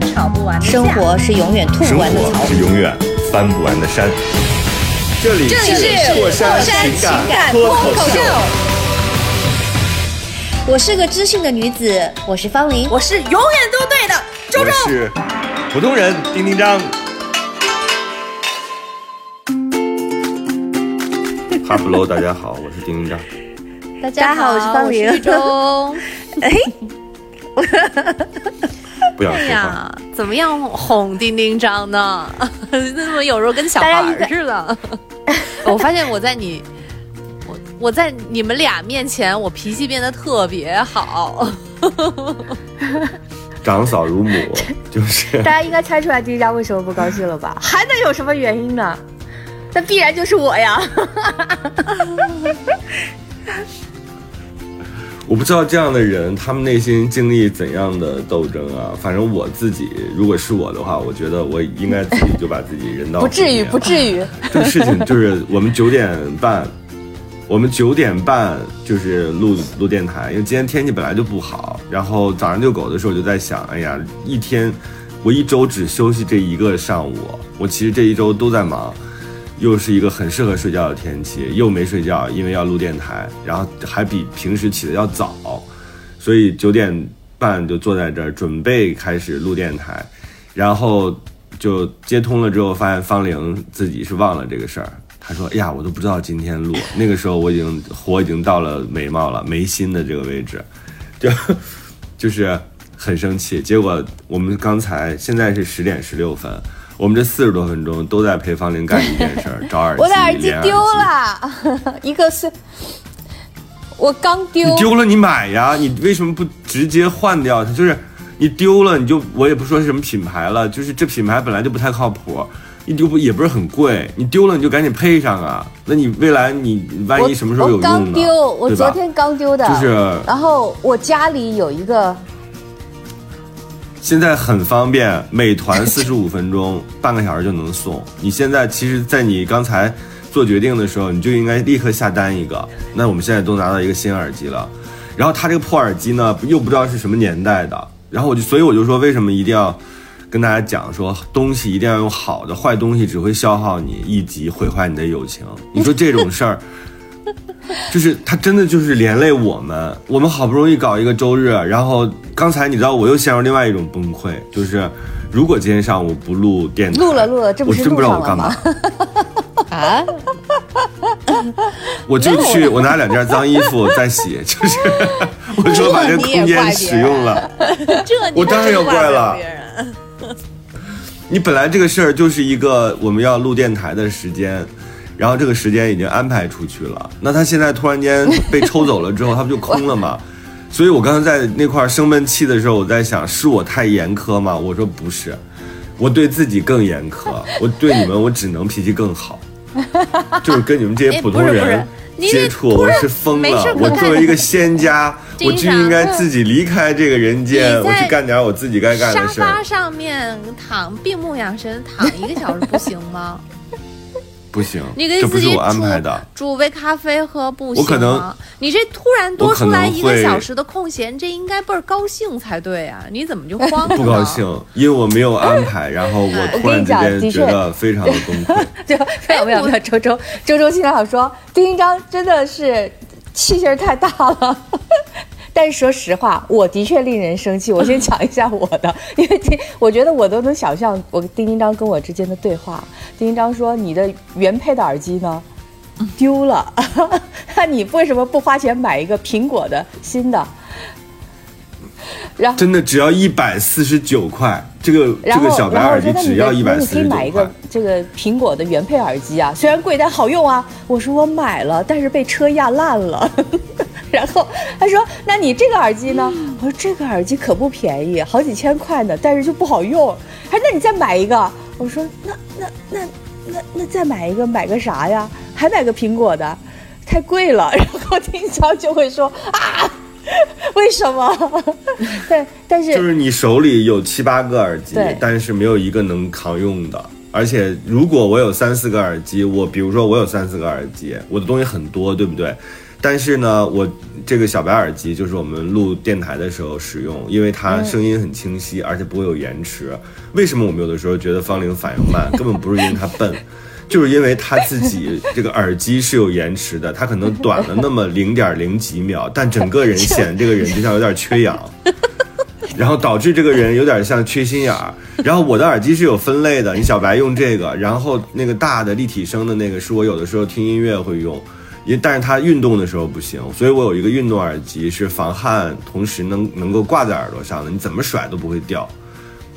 吵不完的架生活是永远吐生不完的槽活。是永远翻不完的山。这里这里是过山山情感感脱口秀。我是个知性的女子，我是方玲。我是永远都对的周我周。是普通人丁丁张。哈喽喽，大家好，我是丁丁张。大家好我是方玲我是周。不想说话。哎呀，怎么样哄丁丁张呢？怎么有时候跟小孩儿似的？我发现我在你，我我在你们俩面前，我脾气变得特别好。长嫂如母，就是大家应该猜出来丁家为什么不高兴了吧？还能有什么原因呢？那必然就是我呀！我不知道这样的人他们内心经历怎样的斗争啊。反正我自己，如果是我的话，我觉得我应该自己就把自己人到 不至于，不至于。这个事情就是我们九点半，我们九点半就是录录电台，因为今天天气本来就不好。然后早上遛狗的时候，我就在想，哎呀，一天我一周只休息这一个上午，我其实这一周都在忙。又是一个很适合睡觉的天气，又没睡觉，因为要录电台，然后还比平时起的要早，所以九点半就坐在这儿准备开始录电台，然后就接通了之后，发现方玲自己是忘了这个事儿。她说：“哎呀，我都不知道今天录。”那个时候我已经火已经到了眉毛了，眉心的这个位置，就就是很生气。结果我们刚才现在是十点十六分。我们这四十多分钟都在陪方玲干一件事儿，找耳机，我的耳机丢了，一个是我刚丢你，丢了你买呀，你为什么不直接换掉它？就是你丢了你就我也不说是什么品牌了，就是这品牌本来就不太靠谱，你丢不也不是很贵，你丢了你就赶紧配上啊。那你未来你万一什么时候有我用呢？刚丢，我昨天刚丢的。就是然后我家里有一个，现在很方便，美团四十五分钟，半个小时就能送。你现在其实，在你刚才做决定的时候，你就应该立刻下单一个。那我们现在都拿到一个新耳机了，然后它这个破耳机呢，又不知道是什么年代的，然后我就所以我就说，为什么一定要跟大家讲说，东西一定要用好的，坏东西只会消耗你一级，毁坏你的友情。你说这种事儿。就是他真的就是连累我们，我们好不容易搞一个周日，然后刚才你知道我又陷入另外一种崩溃，就是如果今天上午不录电台，录了录了这不是我真不知道我干嘛 我就去我拿两件脏衣服再洗，就是我说把这空间使用了，这我当然要怪了。你本来这个事儿就是一个我们要录电台的时间。然后这个时间已经安排出去了，那他现在突然间被抽走了之后，他不就空了吗？所以我刚才在那块儿生闷气的时候，我在想，是我太严苛吗？我说不是，我对自己更严苛，我对你们我只能脾气更好，就是跟你们这些哎普通人接触，是我是疯了。我作为一个仙家，我就应该自己离开这个人间，我去干点我自己该干的事沙发。上面躺闭目养神躺一个小时不行吗？不行，你给自己这不是我安煮排的。煮杯咖啡喝不行吗？我可能你这突然多出来一个小时的空闲，这应该倍儿高兴才对啊！你怎么就慌了？不高兴，因为我没有安排，然后我突然之间我跟你讲的确觉得非常的崩溃。就 没有没有没有，周周周周经常说丁一章真的是气劲儿太大了。但是说实话，我的确令人生气。我先 讲一下我的，因为丁，我觉得我都能想象我丁丁章跟我之间的对话。丁丁章说：“你的原配的耳机呢？丢了，那你为什么不花钱买一个苹果的新的？”然后真的只要一百四十九块，这个这个小白耳机只要一百四十九块你可以买一个。这个苹果的原配耳机啊，虽然贵但好用啊。我说我买了，但是被车压烂了。然后他说：“那你这个耳机呢？”我说：“这个耳机可不便宜，好几千块呢，但是就不好用。”他说那你再买一个。我说那那那那那再买一个，买个啥呀？还买个苹果的，太贵了。然后丁超就会说啊，为什么？对，但是就是你手里有七八个耳机，但是没有一个能扛用的。而且如果我有三四个耳机，我比如说我有三四个耳机，我的东西很多，对不对？但是呢，我这个小白耳机就是我们录电台的时候使用，因为它声音很清晰，而且不会有延迟。为什么我们有的时候觉得方玲反应慢？根本不是因为她笨，就是因为他自己这个耳机是有延迟的，他可能短了那么零点零几秒，但整个人显得这个人就像有点缺氧，然后导致这个人有点像缺心眼儿。然后我的耳机是有分类的，你小白用这个，然后那个大的立体声的那个是我有的时候听音乐会用。因但是它运动的时候不行，所以我有一个运动耳机是防汗，同时能能够挂在耳朵上的，你怎么甩都不会掉。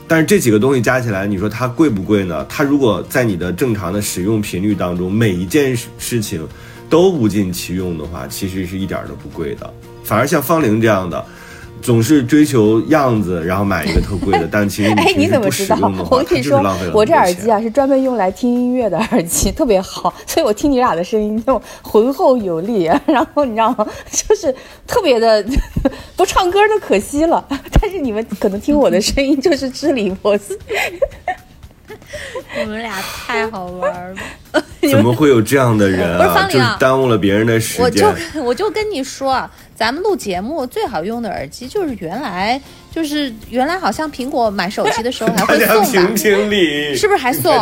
但是这几个东西加起来，你说它贵不贵呢？它如果在你的正常的使用频率当中，每一件事情都物尽其用的话，其实是一点儿都不贵的。反而像方玲这样的。总是追求样子，然后买一个特贵的，但其实 哎，你怎么知道？我跟你说，我这耳机啊是专门用来听音乐的耳机，特别好，所以我听你俩的声音就浑厚有力。然后你知道吗？就是特别的，不唱歌都可惜了。但是你们可能听我的声音就是支离破碎。你们俩太好玩了！怎么会有这样的人啊？就耽误了别人的时间。我就我就跟你说。咱们录节目最好用的耳机就是原来就是原来好像苹果买手机的时候还会送评评 理，是不是还送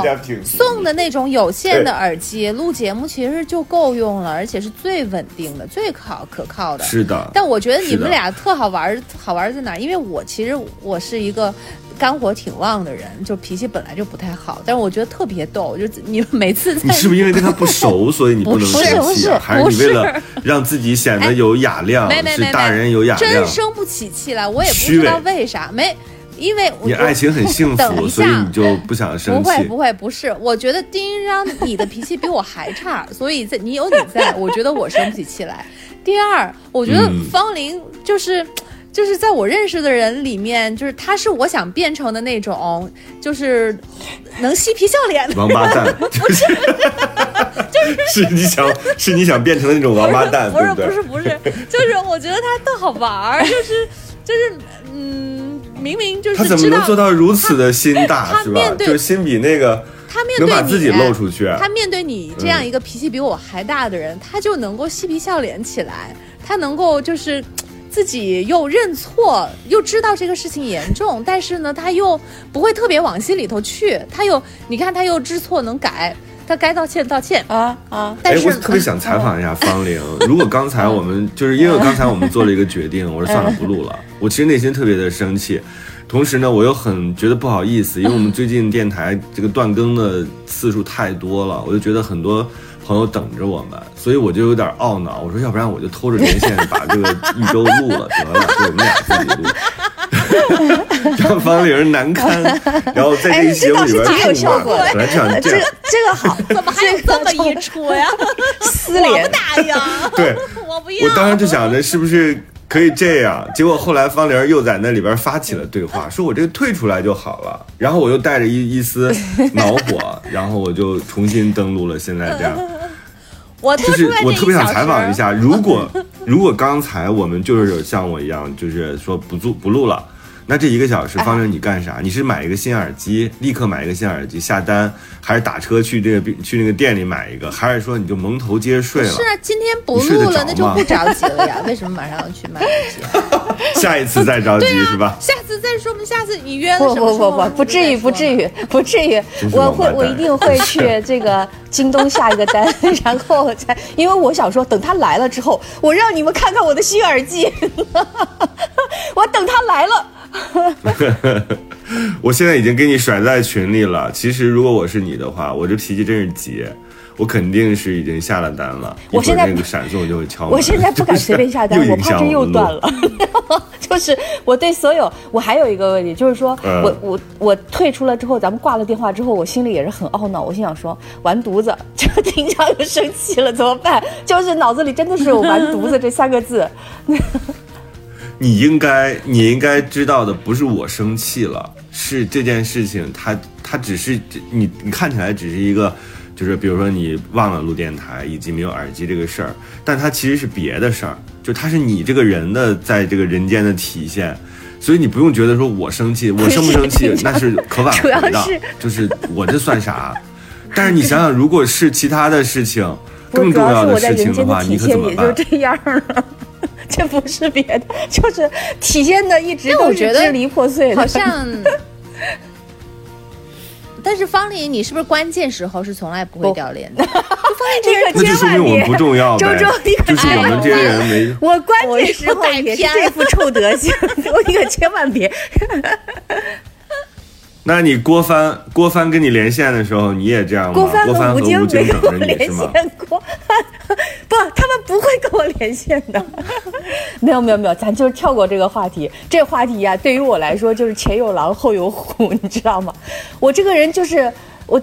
送的那种有线的耳机？录节目其实就够用了，而且是最稳定的、最靠可靠的。是的。但我觉得你们俩特好玩，好玩在哪？因为我其实我是一个。肝火挺旺的人，就脾气本来就不太好，但是我觉得特别逗。就你每次你是不是因为跟他不熟，所以你不能生气？还是你为了让自己显得有雅量？是大人有雅量，真生不起气来。我也不知道为啥，没因为你爱情很幸福，所以你就不想生气。不会不会，不是。我觉得丁一章你的脾气比我还差，所以在你有你在，我觉得我生不起气来。第二，我觉得方玲就是。就是在我认识的人里面，就是他是我想变成的那种，就是能嬉皮笑脸的。王八蛋，不是。就是。是你想是你想变成的那种王八蛋，不是不是不是，就是我觉得他特好玩儿，就是就是嗯，明明就是他怎么能做到如此的心大，是吧？就心比那个他面对把自己露出去，他面对你这样一个脾气比我还大的人，他就能够嬉皮笑脸起来，他能够就是。自己又认错，又知道这个事情严重，但是呢，他又不会特别往心里头去。他又，你看，他又知错能改，他该道歉道歉啊啊！但是我特别想采访一下方玲，如果刚才我们就是因为刚才我们做了一个决定，我说算了不录了，我其实内心特别的生气，同时呢，我又很觉得不好意思，因为我们最近电台这个断更的次数太多了，我就觉得很多。朋友等着我们，所以我就有点懊恼。我说，要不然我就偷着连线把这个一周录了得了，就我们俩自己录，让方玲难堪。然后在这个节目里边痛骂，本来这样这个这个好，怎么还有这么一出呀？撕脸大呀！对，我不要。我当时就想着是不是。可以这样，结果后来方玲又在那里边发起了对话，说我这个退出来就好了。然后我又带着一一丝恼火，然后我就重新登录了。现在这样，我就是我特别想采访一下，如果如果刚才我们就是像我一样，就是说不做不录了。那这一个小时，方正你干啥？你是买一个新耳机，立刻买一个新耳机下单，还是打车去这个去那个店里买一个，还是说你就蒙头接着睡了？是啊，今天不录了，那就不着急了呀。为什么马上要去买耳机？下一次再着急是吧？下次再说明下次你约了什么不不不不，不至于不至于不至于，我会我一定会去这个京东下一个单，然后再因为我想说，等他来了之后，我让你们看看我的新耳机，我等他来了。我现在已经给你甩在群里了。其实如果我是你的话，我这脾气真是急，我肯定是已经下了单了。我现在那个闪送就会敲门。我现在不敢随便下单，我怕这又断了。就是我对所有，我还有一个问题，就是说我我我退出了之后，咱们挂了电话之后，我心里也是很懊恼。我心想说，完犊子，这个丁香又生气了，怎么办？就是脑子里真的是有“完犊子”这三个字。你应该，你应该知道的不是我生气了，是这件事情，它它只是你你看起来只是一个，就是比如说你忘了录电台以及没有耳机这个事儿，但它其实是别的事儿，就它是你这个人的在这个人间的体现。所以你不用觉得说我生气，我生不生气那是可挽回的，就是我这算啥？但是你想想，如果是其他的事情，更重要的事情的话，你可怎么办？就这样了，这不是别的，就是体现的一直都是支离破碎的，好像。但是方林，你是不是关键时候是从来不会掉链的？方林这个 那就说明我们不重要周周，你可就是我们这些人没。我关键时候也是这副臭德行，你可千万别。那你郭帆郭帆跟你连线的时候，你也这样吗？郭帆和吴京没跟我连线过，不，他们不会跟我连线的。没有没有没有，咱就是跳过这个话题。这个话题呀，对于我来说就是前有狼后有虎，你知道吗？我这个人就是我，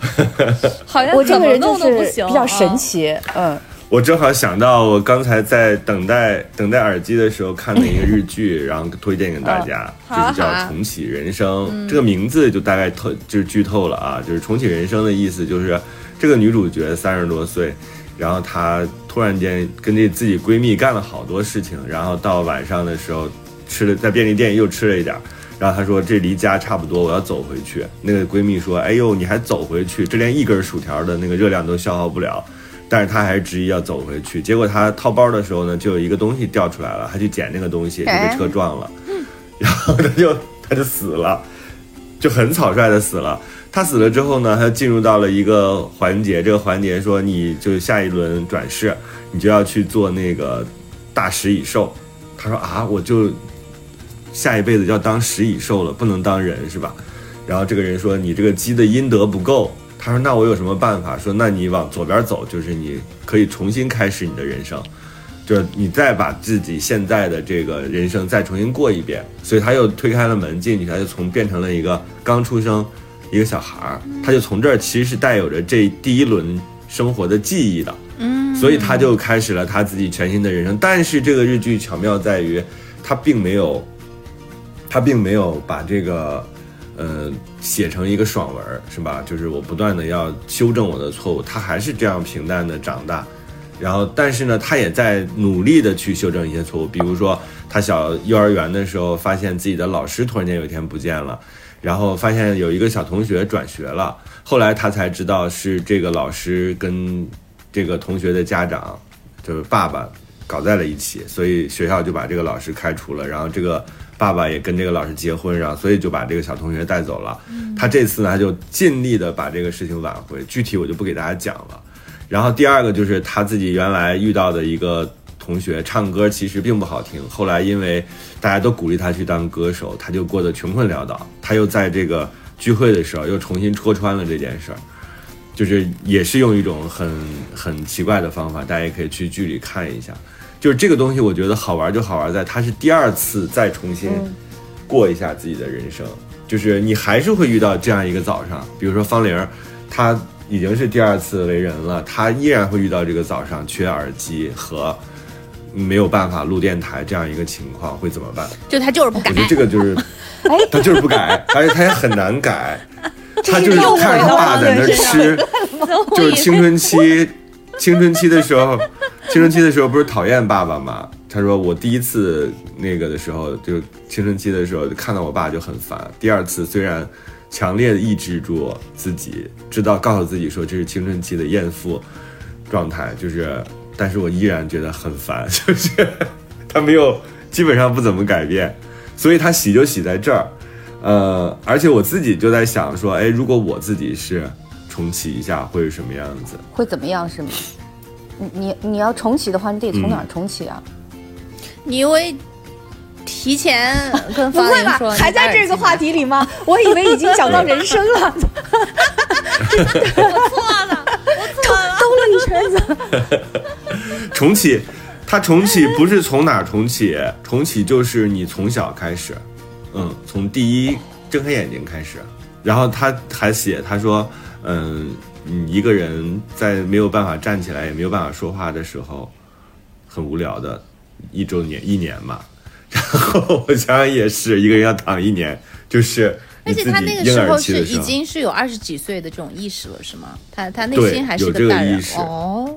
好像我这个人就是比较神奇，嗯。我正好想到，我刚才在等待等待耳机的时候看的一个日剧，然后推荐给大家，就是叫《重启人生》。这个名字就大概透就是剧透了啊，就是重启人生的意思，就是这个女主角三十多岁，然后她突然间跟这自己闺蜜干了好多事情，然后到晚上的时候吃了在便利店又吃了一点，然后她说这离家差不多，我要走回去。那个闺蜜说：“哎呦，你还走回去？这连一根薯条的那个热量都消耗不了。”但是他还是执意要走回去，结果他掏包的时候呢，就有一个东西掉出来了，他去捡那个东西，就被车撞了，然后他就他就死了，就很草率的死了。他死了之后呢，他进入到了一个环节，这个环节说你就下一轮转世，你就要去做那个大食蚁兽。他说啊，我就下一辈子要当食蚁兽了，不能当人是吧？然后这个人说你这个鸡的阴德不够。他说：“那我有什么办法？说那你往左边走，就是你可以重新开始你的人生，就是你再把自己现在的这个人生再重新过一遍。所以他又推开了门进去，他就从变成了一个刚出生一个小孩儿，他就从这儿其实是带有着这第一轮生活的记忆的，嗯，所以他就开始了他自己全新的人生。但是这个日剧巧妙在于，他并没有，他并没有把这个。”呃，写成一个爽文是吧？就是我不断的要修正我的错误，他还是这样平淡的长大，然后但是呢，他也在努力的去修正一些错误，比如说他小幼儿园的时候，发现自己的老师突然间有一天不见了，然后发现有一个小同学转学了，后来他才知道是这个老师跟这个同学的家长，就是爸爸搞在了一起，所以学校就把这个老师开除了，然后这个。爸爸也跟这个老师结婚，然后所以就把这个小同学带走了。他这次呢，他就尽力的把这个事情挽回，具体我就不给大家讲了。然后第二个就是他自己原来遇到的一个同学，唱歌其实并不好听，后来因为大家都鼓励他去当歌手，他就过得穷困潦倒。他又在这个聚会的时候又重新戳穿了这件事儿，就是也是用一种很很奇怪的方法，大家也可以去剧里看一下。就是这个东西，我觉得好玩就好玩在他是第二次再重新过一下自己的人生，就是你还是会遇到这样一个早上，比如说方玲，她已经是第二次为人了，她依然会遇到这个早上缺耳机和没有办法录电台这样一个情况，会怎么办？就他就是不改，我觉得这个就是，他就是不改，而且他也很难改，他就是看着他爸在那吃，就是青春期。青春期的时候，青春期的时候不是讨厌爸爸吗？他说我第一次那个的时候，就青春期的时候看到我爸就很烦。第二次虽然强烈的抑制住自己，知道告诉自己说这是青春期的厌父状态，就是，但是我依然觉得很烦，就是他没有基本上不怎么改变，所以他洗就洗在这儿，呃，而且我自己就在想说，哎，如果我自己是。重启一下会是什么样子？会怎么样是吗？你你你要重启的话，你得从哪儿重启啊？你因为提前跟方林说，还在这个话题里吗？我以为已经讲到人生了。我错了，我错了，兜了一圈子。重启，它重启不是从哪重启？重启就是你从小开始，嗯，从第一睁开眼睛开始。然后他还写，他说。嗯，你一个人在没有办法站起来，也没有办法说话的时候，很无聊的一周年一年嘛。然后我想想也是，一个人要躺一年，就是而且他那个时候是已经是有二十几岁的这种意识了，是吗？他他内心还是个大人意识哦。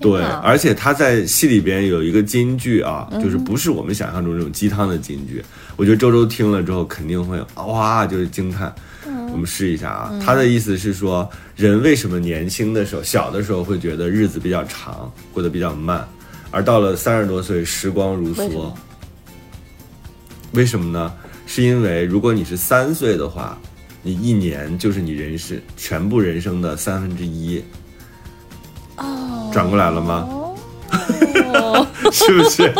对，而且他在戏里边有一个金句啊，嗯就是不是我们想象中这种鸡汤的金句。我觉得周周听了之后肯定会哇，就是惊叹。嗯我们试一下啊，他的意思是说，人为什么年轻的时候、小的时候会觉得日子比较长，过得比较慢，而到了三十多岁，时光如梭。为什么呢？是因为如果你是三岁的话，你一年就是你人生全部人生的三分之一。哦，转过来了吗？哦，是不是？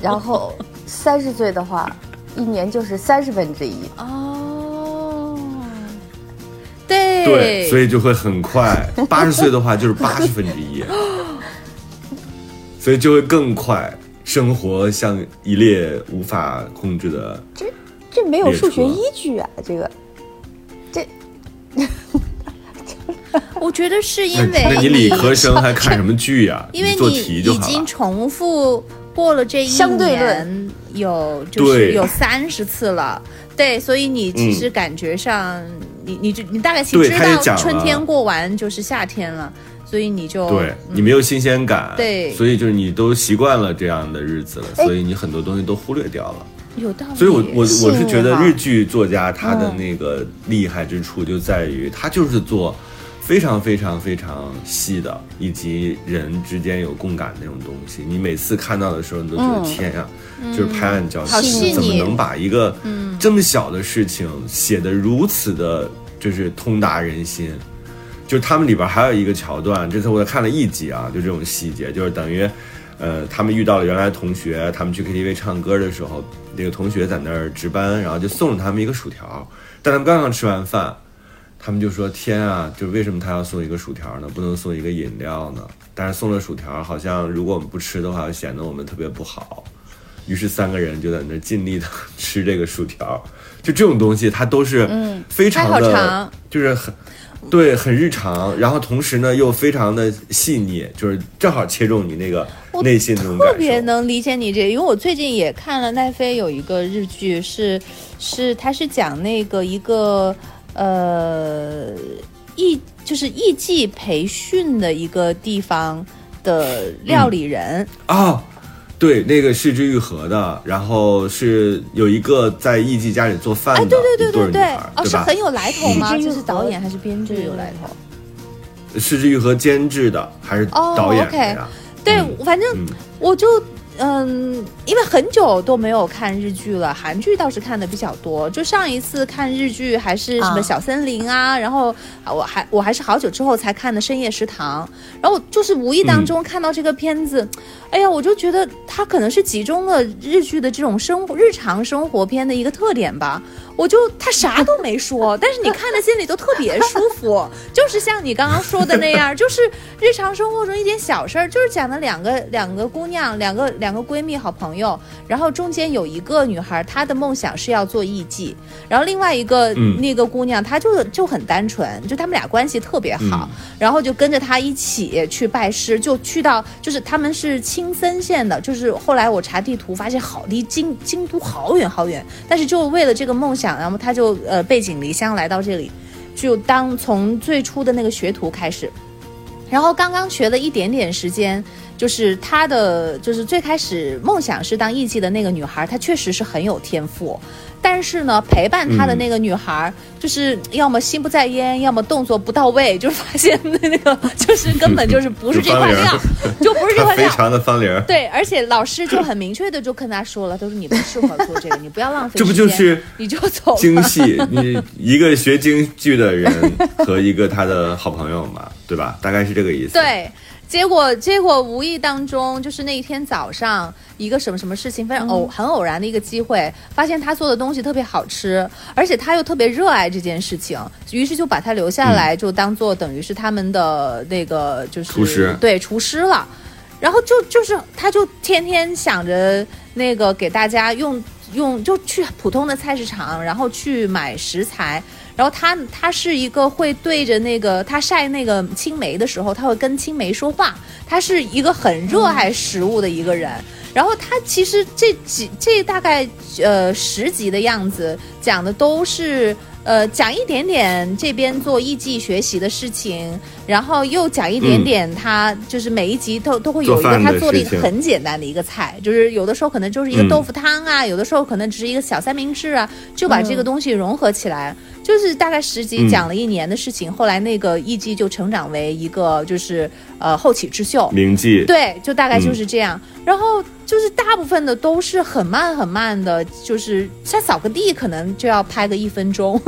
然后三十岁的话，一年就是三十分之一。哦，对对，所以就会很快。八十岁的话就是八十分之一，所以就会更快。生活像一列无法控制的，这没有数学依据啊！这个，这 我觉得是因那为那你理科生还看什么剧呀、你做因为你已经。重复过了这一相对年有就是对。有三十次了，对，所以你其实感觉上、你你就你大概其对知道春天过完就是夏天了，所以你就对你没有新鲜感，对。所以就是你都习惯了这样的日子了，哎。所以你很多东西都忽略掉了。有道理。所以我我我是觉得日剧作家他的那个厉害之处就在于他就是做非常非常非常细的，以及人之间有共感的那种东西。你每次看到的时候，你都觉得天呀，就是拍案叫好细怎么能把一个这么小的事情写得如此的，就是通达人心。就他们里边还有一个桥段，这次我看了一集啊，就这种细节，就是等于，呃，他们遇到了原来同学，他们去 KTV 唱歌的时候，那个同学在那儿值班，然后就送了他们一个薯条，但他们刚刚吃完饭，他们就说：“天啊，就为什么他要送一个薯条呢？不能送一个饮料呢？但是送了薯条，好像如果我们不吃的话，显得我们特别不好。”于是三个人就在那儿尽力的吃这个薯条，就这种东西，它都是非常的，长就是很对，很日常，然后同时呢又非常的细腻，就是正好切中你那个内心那种感特。别能理解你这个，因为我最近也看了奈飞有一个日剧，是是他是讲那个一个呃艺就是艺伎培训的一个地方的料理人，啊，对，那个是之愈合的，然后是有一个在艺伎家里做饭的哎，对对一对对对对，哦，是很？有来头吗？是这是导演还是编剧有来头？是之愈合监制的还是哦导演？对，嗯反正嗯我就嗯，因为很久都没有看日剧了，韩剧倒是看的比较多。就上一次看日剧还是什么啊小森林啊，然后啊我还我还是好久之后才看的深夜食堂，然后就是无意当中看到这个片子，哎呀，我就觉得它可能是集中了日剧的这种生活日常生活片的一个特点吧。我就他啥都没说，但是你看着心里都特别舒服，就是像你刚刚说的那样，就是日常生活中一点小事儿，就是讲的两个两个姑娘，两个两个闺蜜好朋友，然后中间有一个女孩，她的梦想是要做艺妓，然后另外一个、嗯。那个姑娘，她就就很单纯，就他们俩关系特别好，然后就跟着她一起去拜师，就去到就是他们是青森县的，就是后来我查地图发现好离京京都好远好远，但是就为了这个梦想，然后他就呃背井离乡来到这里，就当从最初的那个学徒开始，然后刚刚学了一点点时间，就是她的就是最开始梦想是当艺妓的那个女孩，她确实是很有天赋。但是呢，陪伴她的那个女孩，就是要么心不在焉，要么动作不到位，就发现那个就是根本就是不是这块料，就不是这块料。非常的方玲儿，对，而且老师就很明确的就跟他说了，都是你不适合做这个，你不要浪费 这不就是你就走京戏，你一个学京剧的人和一个他的好朋友嘛，对吧？大概是这个意思。对，结果结果无意当中，就是那一天早上，一个什么什么事情，非常偶、很偶然的一个机会，发现他做的东西特别好吃，而且他又特别热爱这件事情，于是就把他留下来，就当做等于是他们的那个就是厨师对厨师了。然后就就是，他就天天想着那个给大家用用，就去普通的菜市场，然后去买食材。然后他他是一个会对着那个他晒那个青梅的时候，他会跟青梅说话。他是一个很热爱食物的一个人。然后他其实这几这大概呃十集的样子，讲的都是。呃，讲一点点这边做艺伎学习的事情，然后又讲一点点他就是每一集都都会有一个他做了一个很简单的一个菜，就是有的时候可能就是一个豆腐汤啊，有的时候可能只是一个小三明治啊，就把这个东西融合起来，就是大概十集讲了一年的事情，后来那个艺伎就成长为一个就是呃后起之秀，名妓，对，就大概就是这样，然后。就是大部分的都是很慢很慢的，就是像扫个地可能就要拍个一分钟，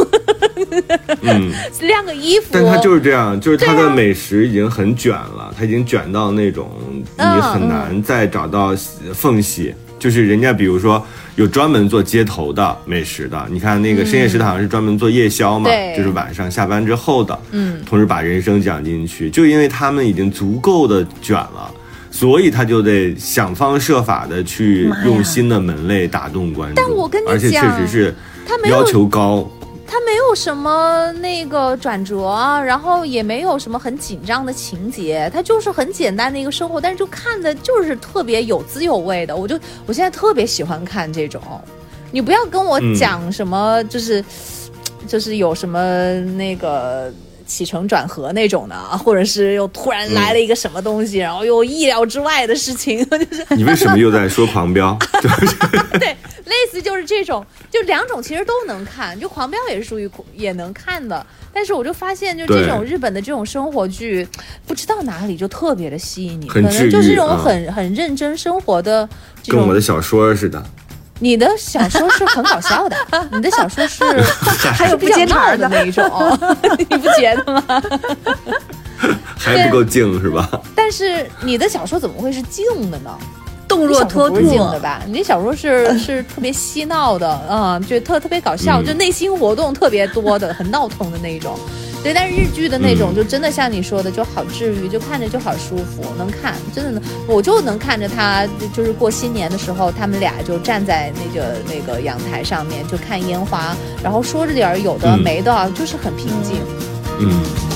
嗯，晾个衣服。但他就是这样，就是他的美食已经很卷了，他已经卷到那种你很难再找到缝隙。就是人家比如说有专门做街头的美食的，你看那个深夜食堂是专门做夜宵嘛，就是晚上下班之后的，嗯，同时把人生讲进去，就因为他们已经足够的卷了。所以他就得想方设法的去用新的门类打动观众，但我跟你讲，而且确实是要求高，他没有什么那个转折，然后也没有什么很紧张的情节，他就是很简单的一个生活，但是就看的就是特别有滋有味的，我就我现在特别喜欢看这种，你不要跟我讲什么就是就是有什么那个。起承转合那种的，或者是又突然来了一个什么东西，然后又意料之外的事情，就是你为什么又在说狂飙？对，类似就是这种，就两种其实都能看，就狂飙也是属于也能看的，但是我就发现，就这种日本的这种生活剧，不知道哪里就特别的吸引你，可能就是这种很很认真生活的，跟我的小说似的。你的小说是很搞笑的，你的小说是 还有不接茬的那一种，你不觉得吗？还不够静是吧？但是你的小说怎么会是静的呢？动若脱兔的吧？你那小说是 是特别嬉闹的，嗯，就特特别搞笑，就内心活动特别多的，很闹腾的那一种。对，但是日剧的那种就真的像你说的，就好治愈，就看着就好舒服，能看，真的能，我就能看着他，就是过新年的时候，他们俩就站在那个那个阳台上面就看烟花，然后说着点有的没的，就是很平静。嗯。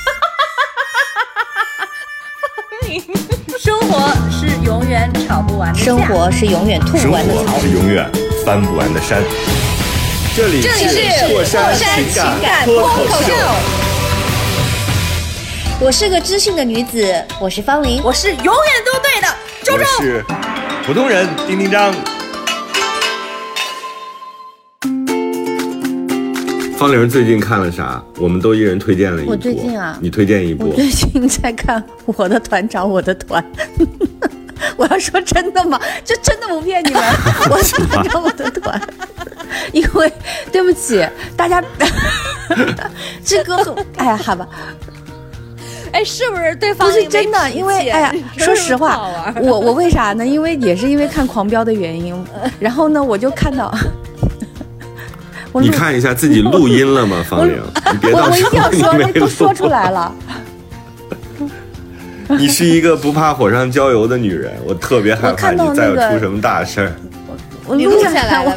是永远吵不完的生活是永远吐不完的草，是永远翻不完的山。这里是过山情感脱口秀。我是个知性的女子，我是方玲，我是永远都对的周周，我是普通人丁丁张。方玲最近看了啥？我们都一人推荐了一部。我最近啊，你推荐一部。我最近在看《我的团长我的团》。我要说真的吗？就真的不骗你们，我团长我的团。因为对不起大家，这歌很哎呀，好吧。哎，是不是对方不是真的？因为哎呀，说实话，我我为啥呢？因为也是因为看《狂飙》的原因，然后呢，我就看到。你看一下自己录音了吗，方玲？我我一定要说，那都说出来了。你是一个不怕火上浇油的女人，我特别害怕你再有出什么大事儿。我录下来了，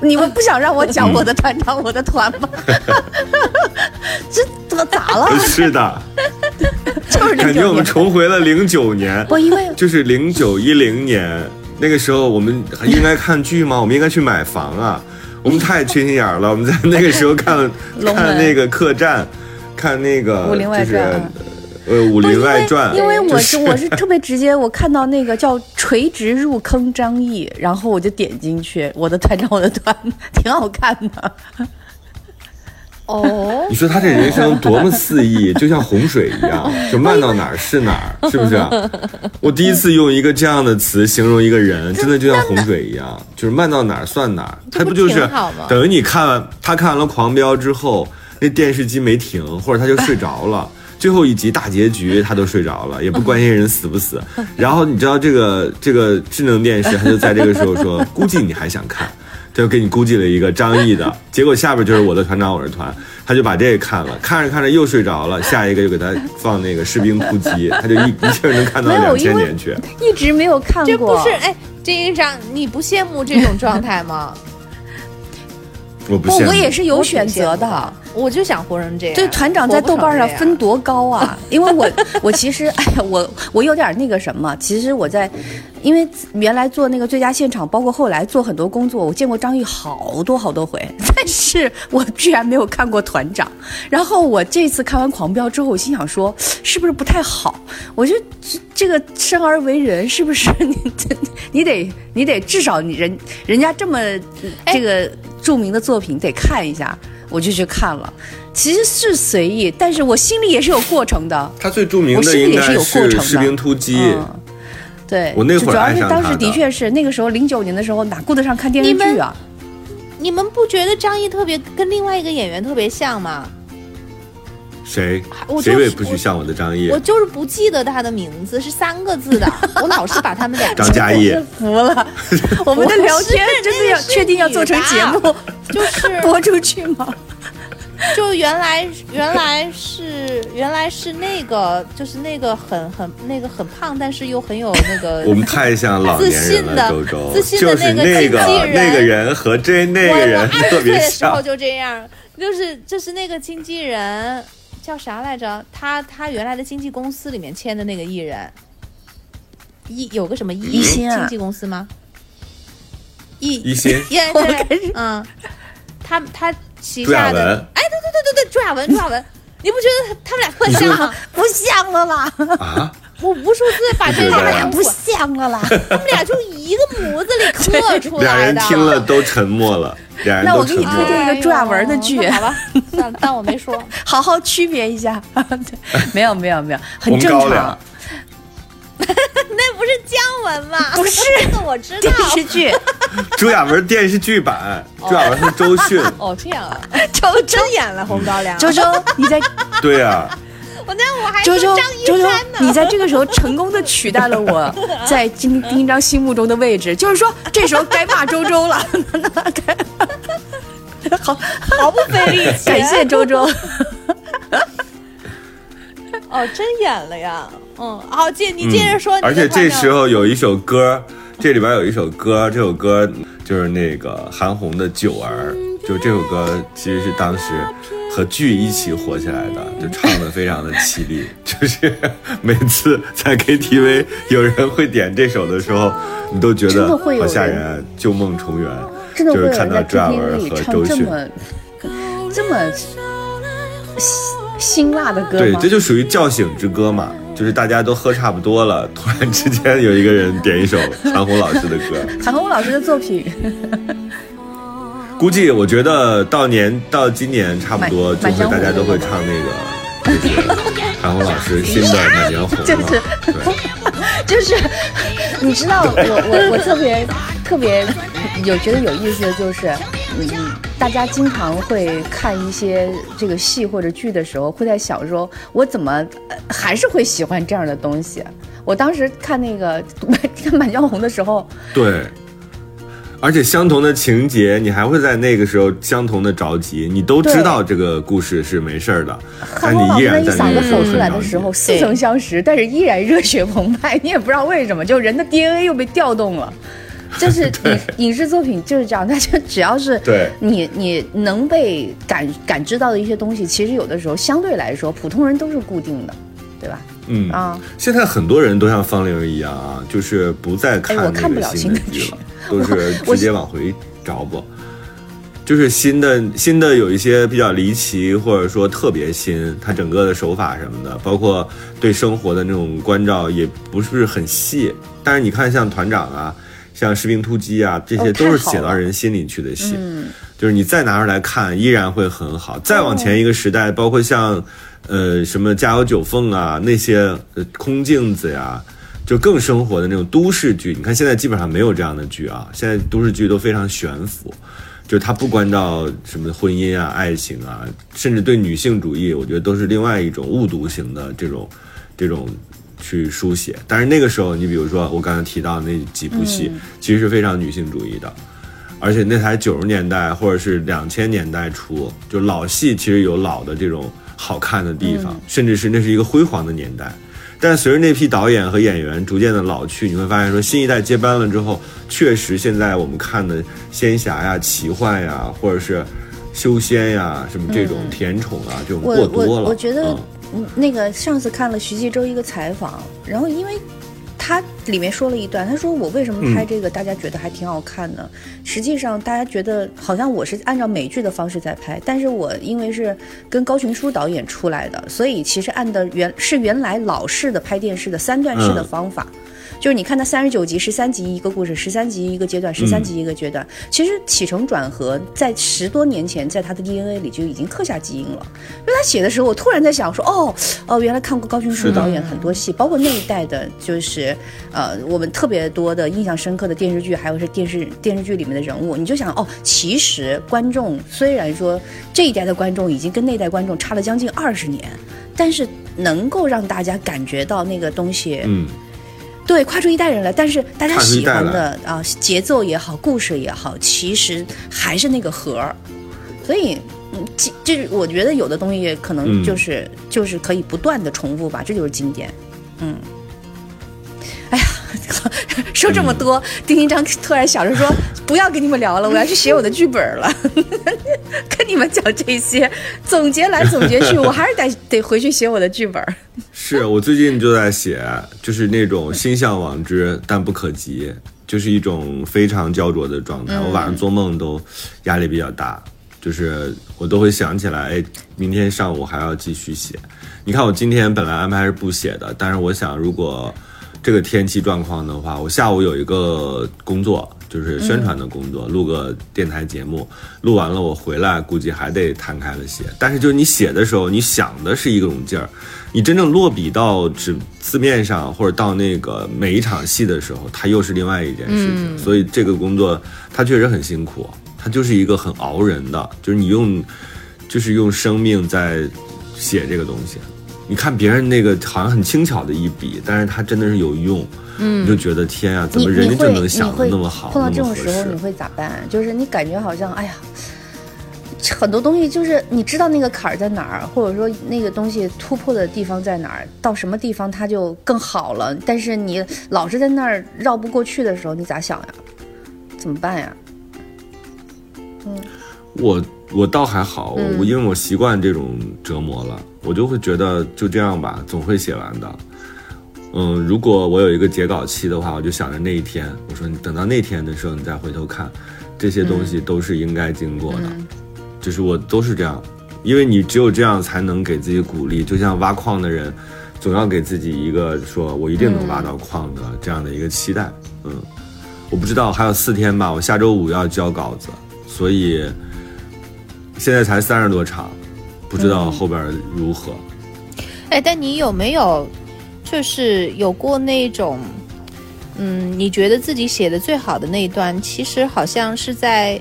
你们不想让我讲我的团长我的团吗？这这咋了？是的。就是感觉我们重回了零九年，不因为就是零九一零年那个时候，我们应该看剧吗？我们应该去买房啊！我们太缺心眼了，我们在那个时候看看那个客栈，看那个就是呃《武林外传》，因为我是我是特别直接，我看到那个叫垂直入坑张译，然后我就点进去，我的团长我的团挺好看的。哦，你说他这人生多么肆意，就像洪水一样，就漫到哪儿是哪儿，是不是？我第一次用一个这样的词形容一个人，真的就像洪水一样，就是漫到哪儿算哪儿。他不就是等于你看完他看完了《狂飙》之后，那电视机没停，或者他就睡着了，最后一集大结局他都睡着了，也不关心人死不死。然后你知道这个这个智能电视，他就在这个时候说，估计你还想看。他就给你估计了一个张译的，结果下边就是我的团长我是团，他就把这个看了，看着看着又睡着了，下一个又给他放那个士兵突击，他就一一气能看到两千年去，一直没有看过。这不是哎，这一张你不羡慕这种状态吗？我不，我也是有选择的。我就想活成这样。对，团长在豆瓣上分多高啊？因为我我其实哎呀，我我有点那个什么。其实我在，因为原来做那个最佳现场，包括后来做很多工作，我见过张译好多好多回，但是我居然没有看过团长。然后我这次看完《狂飙》之后，我心想说，是不是不太好？我觉得这这个生而为人，是不是 你你得你得至少你人人家这么这个著名的作品得看一下。我就去看了，其实是随意，但是我心里也是有过程的。他最著名的应该是《士兵突击》。对，我那会儿主要是当时的确是那个时候零九年的时候哪顾得上看电视剧啊？你们不觉得张译特别跟另外一个演员特别像吗？谁？谁也不许像我的张译。我就是不记得他的名字，是三个字的。我老是把他们俩张嘉译服了。我们的聊天真的要确定要做成节目，就是 播出去吗？就原来原来是原来是那个就是那个很很那个很胖，但是又很有那个我们太像老年人了，周周自信的那个经纪人，那个人和这那个人特别像。的时候就这样，就是就是那个经纪人。叫啥来着？他他原来的经纪公司里面签的那个艺人，一有个什么一经纪公司吗？一一心，嗯，他他旗下的，哎，对对对对对，朱亚文，朱亚文，你不觉得他们俩特像吗？不像了啦！啊，我无数次把这他们俩不像了啦，他们俩就一个模子里刻 出来的。俩人听了 都沉默了。那我给你推荐一个朱亚文的剧，好吧？当我没说，好好区别一下。没有没有没有，很正常。那不是姜文吗？不是，这个我知道。电视剧，朱亚文电视剧版，朱亚文是周迅。哦，这样啊，周真演了《红高粱》。周周，你在？对呀。我那我还周周周周，你在这个时候成功的取代了我 在金丁章心目中的位置，就是说这时候该骂周周了。好，毫不费力气，感谢周周。哦，真演了呀！嗯，好，接你接着说。而且这时候有一首歌，这里边有一首歌，这首歌就是那个韩红的《九儿》，就这首歌其实是当时。和剧一起火起来的，就唱的非常的凄厉，就是每次在 KTV 有人会点这首的时候，你都觉得好吓人，旧梦重圆。真的会有人在 KTV 里唱这么这么辛辛辣的歌对，这就属于叫醒之歌嘛，就是大家都喝差不多了，突然之间有一个人点一首韩红老师的歌，韩红老师的作品。估计我觉得到年到今年差不多，就会大家都会唱那个，就是韩红老师新的《满江红》就是 就是，你知道我我我特别特别有觉得有意思的就是，嗯，大家经常会看一些这个戏或者剧的时候，会在想说，我怎么还是会喜欢这样的东西？我当时看那个 看《满江红》的时候，对。而且相同的情节，你还会在那个时候相同的着急。你都知道这个故事是没事儿的，但你依然在那个时候出来的时候似曾相识，但是依然热血澎湃。你也不知道为什么，就人的 DNA 又被调动了。就是 影影视作品就是这样，它就只要是你你能被感感知到的一些东西，其实有的时候相对来说，普通人都是固定的，对吧？嗯啊，现在很多人都像方玲一样啊，就是不再看不了新的剧了。都是直接往回找不，就是新的新的有一些比较离奇，或者说特别新，它整个的手法什么的，包括对生活的那种关照也不是很细。但是你看，像团长啊，像士兵突击啊，这些都是写到人心里去的戏，就是你再拿出来看，依然会很好。再往前一个时代，包括像呃什么家有九凤啊，那些呃空镜子呀。就更生活的那种都市剧，你看现在基本上没有这样的剧啊。现在都市剧都非常悬浮，就是它不关照什么婚姻啊、爱情啊，甚至对女性主义，我觉得都是另外一种误读型的这种这种去书写。但是那个时候，你比如说我刚才提到那几部戏，其实是非常女性主义的。而且那才九十年代或者是两千年代初，就老戏其实有老的这种好看的地方，甚至是那是一个辉煌的年代。但随着那批导演和演员逐渐的老去，你会发现说新一代接班了之后，确实现在我们看的仙侠呀、奇幻呀，或者是修仙呀，什么这种甜宠啊，这种过多了。我我觉得，那个上次看了徐纪周一个采访，然后因为。他里面说了一段，他说我为什么拍这个，大家觉得还挺好看的。实际上，大家觉得好像我是按照美剧的方式在拍，但是我因为是跟高群书导演出来的，所以其实按的原是原来老式的拍电视的三段式的方法。就是你看它三十九集，十三集一个故事，十三集一个阶段，十三集一个阶段。其实起承转合在十多年前，在他的 DNA 里就已经刻下基因了。因为他写的时候，我突然在想说，哦哦，原来看过高群书导演很多戏，包括那一代的，就是呃，我们特别多的印象深刻的电视剧，还有是电视电视剧里面的人物，你就想，哦，其实观众虽然说这一代的观众已经跟那代观众差了将近二十年，但是能够让大家感觉到那个东西，嗯。对，跨出一代人了，但是大家喜欢的啊，节奏也好，故事也好，其实还是那个核儿。所以，嗯，这我觉得有的东西可能就是就是可以不断的重复吧，这就是经典。嗯。哎呀，说这么多，丁丁章突然想着说，不要跟你们聊了，我要去写我的剧本了。跟你们讲这些，总结来总结去，我还是得得回去写我的剧本。是我最近就在写，就是那种心向往之但不可及，就是一种非常焦灼的状态。我晚上做梦都压力比较大，就是我都会想起来，哎，明天上午还要继续写。你看我今天本来安排是不写的，但是我想如果。这个天气状况的话，我下午有一个工作，就是宣传的工作，录个电台节目，录完了我回来估计还得摊开了写。但是就是你写的时候，你想的是一种劲儿，你真正落笔到纸字面上或者到那个每一场戏的时候，它又是另外一件事情。所以这个工作它确实很辛苦，它就是一个很熬人的，就是你用，就是用生命在写这个东西。你看别人那个好像很轻巧的一笔，但是他真的是有用，嗯，你就觉得天啊，怎么人家就能想的那么好？碰到这种时候你会咋办？就是你感觉好像哎呀，很多东西就是你知道那个坎儿在哪儿，或者说那个东西突破的地方在哪儿，到什么地方它就更好了。但是你老是在那儿绕不过去的时候，你咋想呀？怎么办呀？嗯，我。我倒还好，我因为我习惯这种折磨了，我就会觉得就这样吧，总会写完的。嗯，如果我有一个截稿期的话，我就想着那一天，我说你等到那天的时候，你再回头看，这些东西都是应该经过的，就是我都是这样，因为你只有这样才能给自己鼓励，就像挖矿的人，总要给自己一个说我一定能挖到矿的这样的一个期待。嗯，我不知道还有四天吧，我下周五要交稿子，所以。现在才三十多场，不知道后边如何。哎，但你有没有，就是有过那种，嗯，你觉得自己写的最好的那一段，其实好像是在，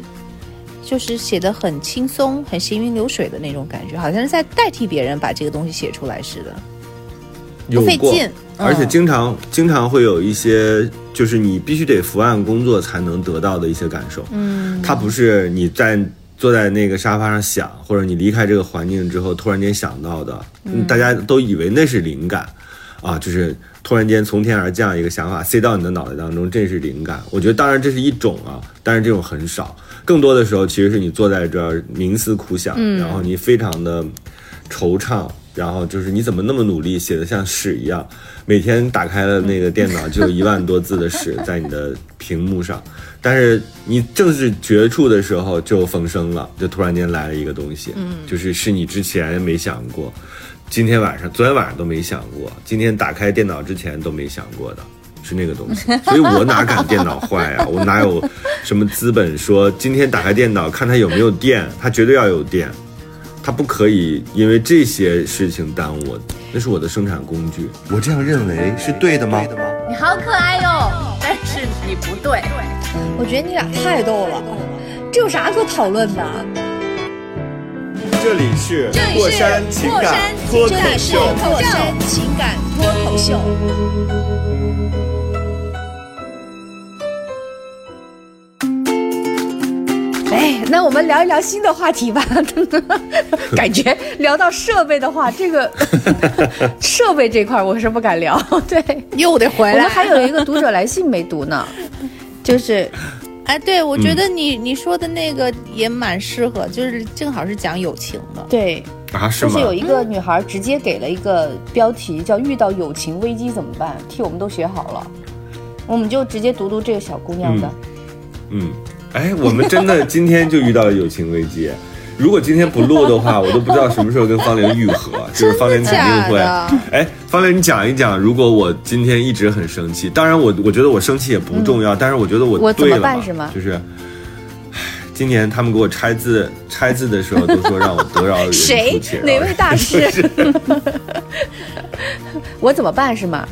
就是写的很轻松、很行云流水的那种感觉，好像是在代替别人把这个东西写出来似的，不费劲。而且经常经常会有一些，就是你必须得伏案工作才能得到的一些感受。嗯，它不是你在。坐在那个沙发上想，或者你离开这个环境之后突然间想到的，大家都以为那是灵感，啊，就是突然间从天而降一个想法塞到你的脑袋当中，这是灵感。我觉得当然这是一种啊，但是这种很少，更多的时候其实是你坐在这儿冥思苦想，然后你非常的惆怅，然后就是你怎么那么努力写的像屎一样，每天打开了那个电脑就有一万多字的屎在你的屏幕上。但是你正是绝处的时候就逢生了，就突然间来了一个东西，嗯，就是是你之前没想过，今天晚上、昨天晚上都没想过，今天打开电脑之前都没想过的，是那个东西。所以我哪敢电脑坏啊？我哪有什么资本说今天打开电脑看它有没有电？它绝对要有电，它不可以因为这些事情耽误我。那是我的生产工具，我这样认为是对的吗？你好可爱哟，但是你不对。我觉得你俩太逗了，这有啥可讨论的？这里是过山情感脱口秀。过山情感脱口秀。哎那我们聊一聊新的话题吧。感觉聊到设备的话，这个 设备这块我是不敢聊。对，又得回来。我们还有一个读者来信没读呢，就是，哎，对，我觉得你你说的那个也蛮适合，就是正好是讲友情的。对，啊，是就是有一个女孩直接给了一个标题叫“遇到友情危机怎么办”，替我们都写好了，我们就直接读读这个小姑娘的。嗯。哎，我们真的今天就遇到了友情危机。如果今天不录的话，我都不知道什么时候跟方玲愈合。就是方玲肯定会。哎，方玲，你讲一讲，如果我今天一直很生气，当然我我觉得我生气也不重要，但是我觉得我对了嘛，就是，今年他们给我拆字拆字的时候都说让我得饶人处且。谁？哪位大师？我怎么办是吗？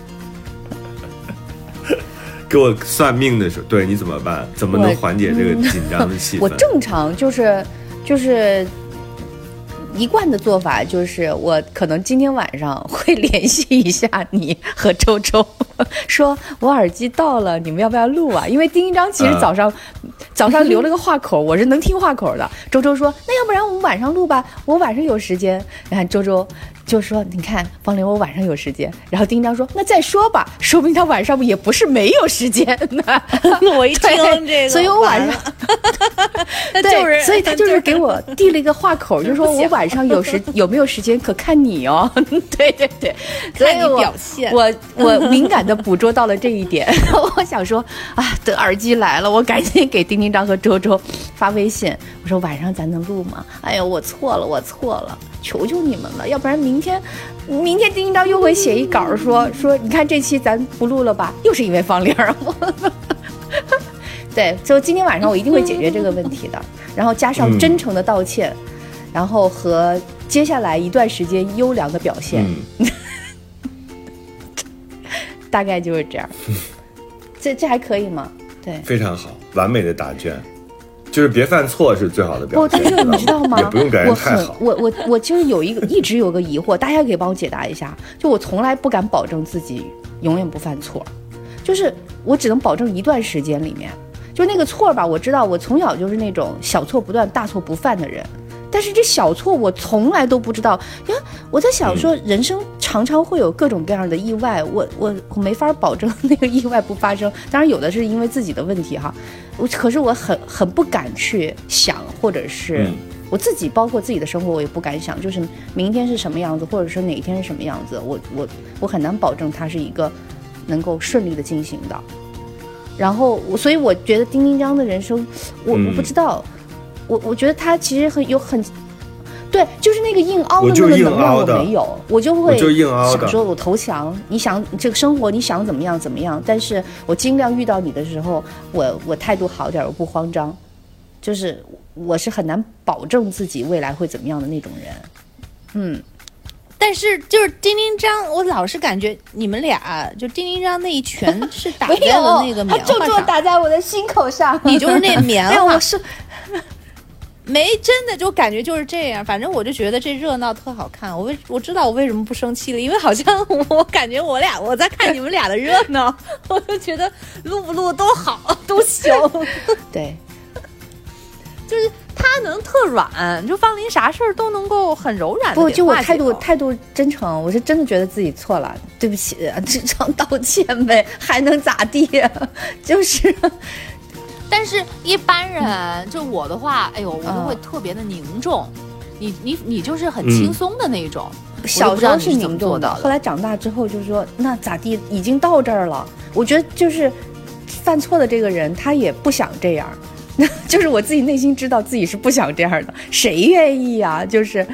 给我算命的时候，对你怎么办？怎么能缓解这个紧张的气氛？我正常就是就是一贯的做法，就是我可能今天晚上会联系一下你和周周，说我耳机到了，你们要不要录啊？因为丁一章其实早上早上留了个话口，我是能听话口的。周周说，那要不然我们晚上录吧，我晚上有时间。你看周周。就说你看方玲，我晚上有时间。然后丁章说：“那再说吧，说不定他晚上也不是没有时间呢。”我一听 这个，所以我晚上，对，所以他就是给我递了一个话口，就说我晚上有时有没有时间，可看你哦。对对对，看你表现。我我敏感的捕捉到了这一点。我想说啊，等耳机来了，我赶紧给丁丁章和周周发微信，我说晚上咱能录吗？哎呀，我错了，我错了。求求你们了，要不然明天，明天丁一刀又会写一稿说说，你看这期咱不录了吧？又是因为方玲儿。对，就今天晚上我一定会解决这个问题的，然后加上真诚的道歉，然后和接下来一段时间优良的表现，大概就是这样。这这还可以吗？对，非常好，完美的答卷。就是别犯错是最好的表现。不，但是你知道吗？也不用表现太好。我我我就是有一个一直有个疑惑，大家可以帮我解答一下。就我从来不敢保证自己永远不犯错，就是我只能保证一段时间里面，就那个错吧。我知道我从小就是那种小错不断、大错不犯的人。但是这小错我从来都不知道，因为我在想说，人生常常会有各种各样的意外，我我我没法保证那个意外不发生。当然有的是因为自己的问题哈，我可是我很很不敢去想，或者是我自己包括自己的生活我也不敢想，就是明天是什么样子，或者说哪一天是什么样子，我我我很难保证它是一个能够顺利的进行的。然后我所以我觉得丁丁张的人生，我我不知道。我我觉得他其实很有很，对，就是那个硬凹的那个能量我没有，我就会想说，我投降。你想这个生活，你想怎么样怎么样？但是我尽量遇到你的时候，我我态度好点，我不慌张。就是我是很难保证自己未来会怎么样的那种人。嗯，但是就是丁丁章，我老是感觉你们俩就丁丁章那一拳是打 在了那个棉花上，就就打在我的心口上。你就是那棉花，我是。没真的就感觉就是这样，反正我就觉得这热闹特好看。我为我知道我为什么不生气了，因为好像我感觉我俩我在看你们俩的热闹，我就觉得录不录都好 都行。对，就是他能特软，就方林啥事儿都能够很柔软。不，就我态度态度真诚，我是真的觉得自己错了，对不起，只常道歉呗，还能咋地？就是。但是，一般人就我的话，哎呦，我就会特别的凝重。你你你就是很轻松的那种。小时候是凝重的，后来长大之后就说那咋地？已经到这儿了。我觉得就是犯错的这个人，他也不想这样。那 就是我自己内心知道自己是不想这样的。谁愿意呀？就是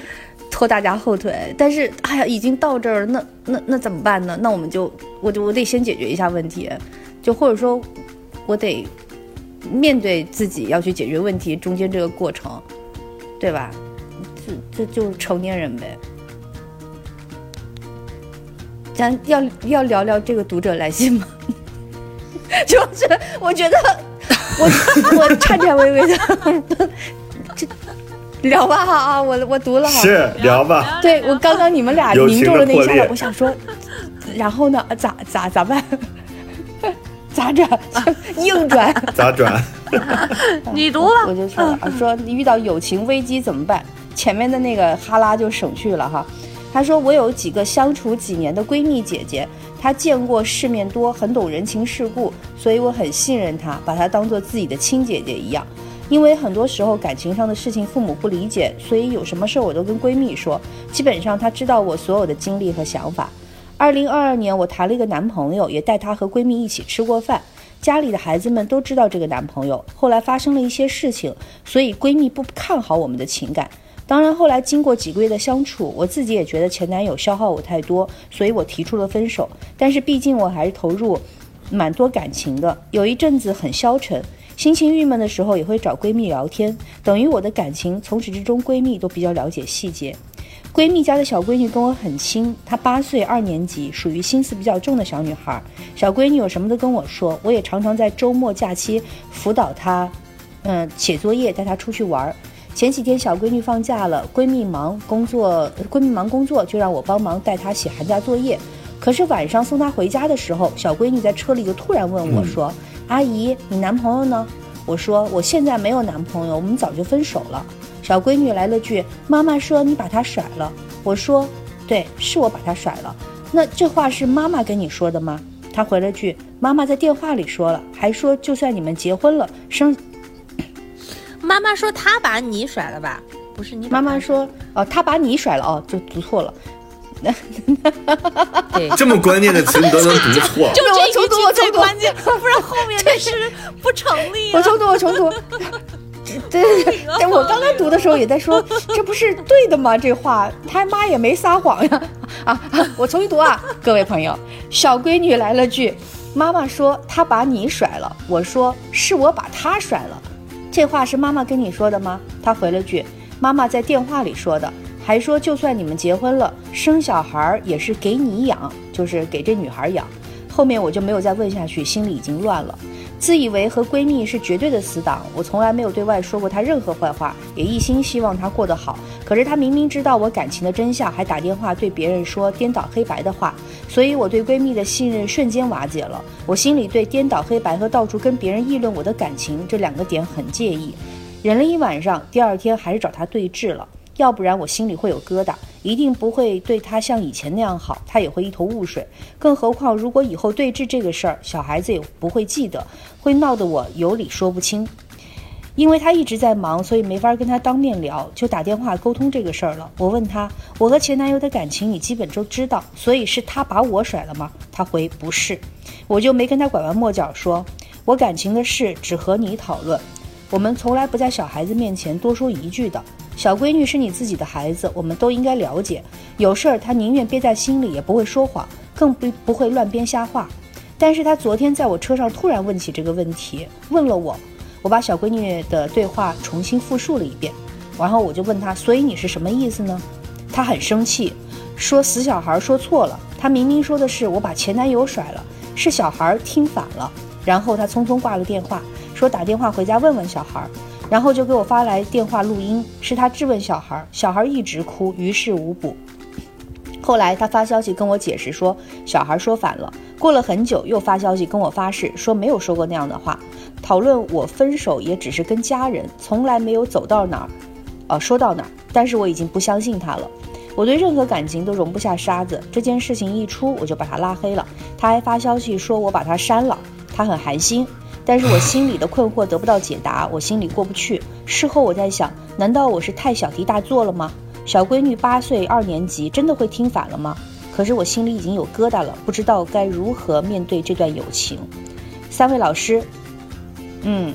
拖大家后腿。但是哎呀，已经到这儿了，那那那怎么办呢？那我们就我就我得先解决一下问题，就或者说，我得。面对自己要去解决问题，中间这个过程，对吧？这这就是成年人呗。咱要要聊聊这个读者来信吗？就是我觉得我我颤颤巍巍的，这聊吧哈啊！我我读了哈，是聊吧。对我刚刚你们俩凝重了那一下，我想说，然后呢？咋咋咋办？咋转？硬转？咋转？你读了，我就说了，说遇到友情危机怎么办？前面的那个哈拉就省去了哈。他说我有几个相处几年的闺蜜姐姐，她见过世面多，很懂人情世故，所以我很信任她，把她当做自己的亲姐姐一样。因为很多时候感情上的事情父母不理解，所以有什么事儿我都跟闺蜜说。基本上她知道我所有的经历和想法。二零二二年我谈了一个男朋友，也带她和闺蜜一起吃过饭。家里的孩子们都知道这个男朋友。后来发生了一些事情，所以闺蜜不看好我们的情感。当然后来经过几个月的相处，我自己也觉得前男友消耗我太多，所以我提出了分手。但是毕竟我还是投入蛮多感情的，有一阵子很消沉。心情郁闷的时候，也会找闺蜜聊天，等于我的感情从始至终，闺蜜都比较了解细节。闺蜜家的小闺女跟我很亲，她八岁，二年级，属于心思比较重的小女孩。小闺女有什么都跟我说，我也常常在周末假期辅导她，嗯，写作业，带她出去玩。前几天小闺女放假了，闺蜜忙工作，闺蜜忙工作，就让我帮忙带她写寒假作业。可是晚上送她回家的时候，小闺女在车里就突然问我说。阿姨，你男朋友呢？我说我现在没有男朋友，我们早就分手了。小闺女来了句：“妈妈说你把他甩了。”我说：“对，是我把他甩了。”那这话是妈妈跟你说的吗？她回了句：“妈妈在电话里说了，还说就算你们结婚了生。”妈妈说她把你甩了吧？不是你。妈妈说：“哦，她把你甩了哦，就读错了。”对，这么关键的词你都能读错，就这重读，我重读，关键，不然后面那是不成立。我重读，我重读。对对对，我刚刚读的时候也在说，这不是对的吗？这话他妈也没撒谎呀！啊，我重新读啊，各位朋友，小闺女来了句：“妈妈说她把你甩了。”我说：“是我把她甩了。”这话是妈妈跟你说的吗？她回了句：“妈妈在电话里说的。”还说，就算你们结婚了，生小孩也是给你养，就是给这女孩养。后面我就没有再问下去，心里已经乱了。自以为和闺蜜是绝对的死党，我从来没有对外说过她任何坏话，也一心希望她过得好。可是她明明知道我感情的真相，还打电话对别人说颠倒黑白的话，所以我对闺蜜的信任瞬间瓦解了。我心里对颠倒黑白和到处跟别人议论我的感情这两个点很介意，忍了一晚上，第二天还是找她对峙了。要不然我心里会有疙瘩，一定不会对他像以前那样好，他也会一头雾水。更何况，如果以后对峙这个事儿，小孩子也不会记得，会闹得我有理说不清。因为他一直在忙，所以没法跟他当面聊，就打电话沟通这个事儿了。我问他，我和前男友的感情你基本都知道，所以是他把我甩了吗？他回不是，我就没跟他拐弯抹角说，我感情的事只和你讨论，我们从来不在小孩子面前多说一句的。小闺女是你自己的孩子，我们都应该了解。有事儿她宁愿憋在心里，也不会说谎，更不不会乱编瞎话。但是她昨天在我车上突然问起这个问题，问了我，我把小闺女的对话重新复述了一遍，然后我就问她，所以你是什么意思呢？她很生气，说死小孩说错了，她明明说的是我把前男友甩了，是小孩听反了。然后她匆匆挂了电话，说打电话回家问问小孩。然后就给我发来电话录音，是他质问小孩，小孩一直哭，于事无补。后来他发消息跟我解释说，小孩说反了。过了很久，又发消息跟我发誓说没有说过那样的话。讨论我分手也只是跟家人，从来没有走到哪儿，呃，说到哪儿。但是我已经不相信他了。我对任何感情都容不下沙子。这件事情一出，我就把他拉黑了。他还发消息说我把他删了，他很寒心。但是我心里的困惑得不到解答，我心里过不去。事后我在想，难道我是太小题大做了吗？小闺女八岁，二年级，真的会听反了吗？可是我心里已经有疙瘩了，不知道该如何面对这段友情。三位老师，嗯，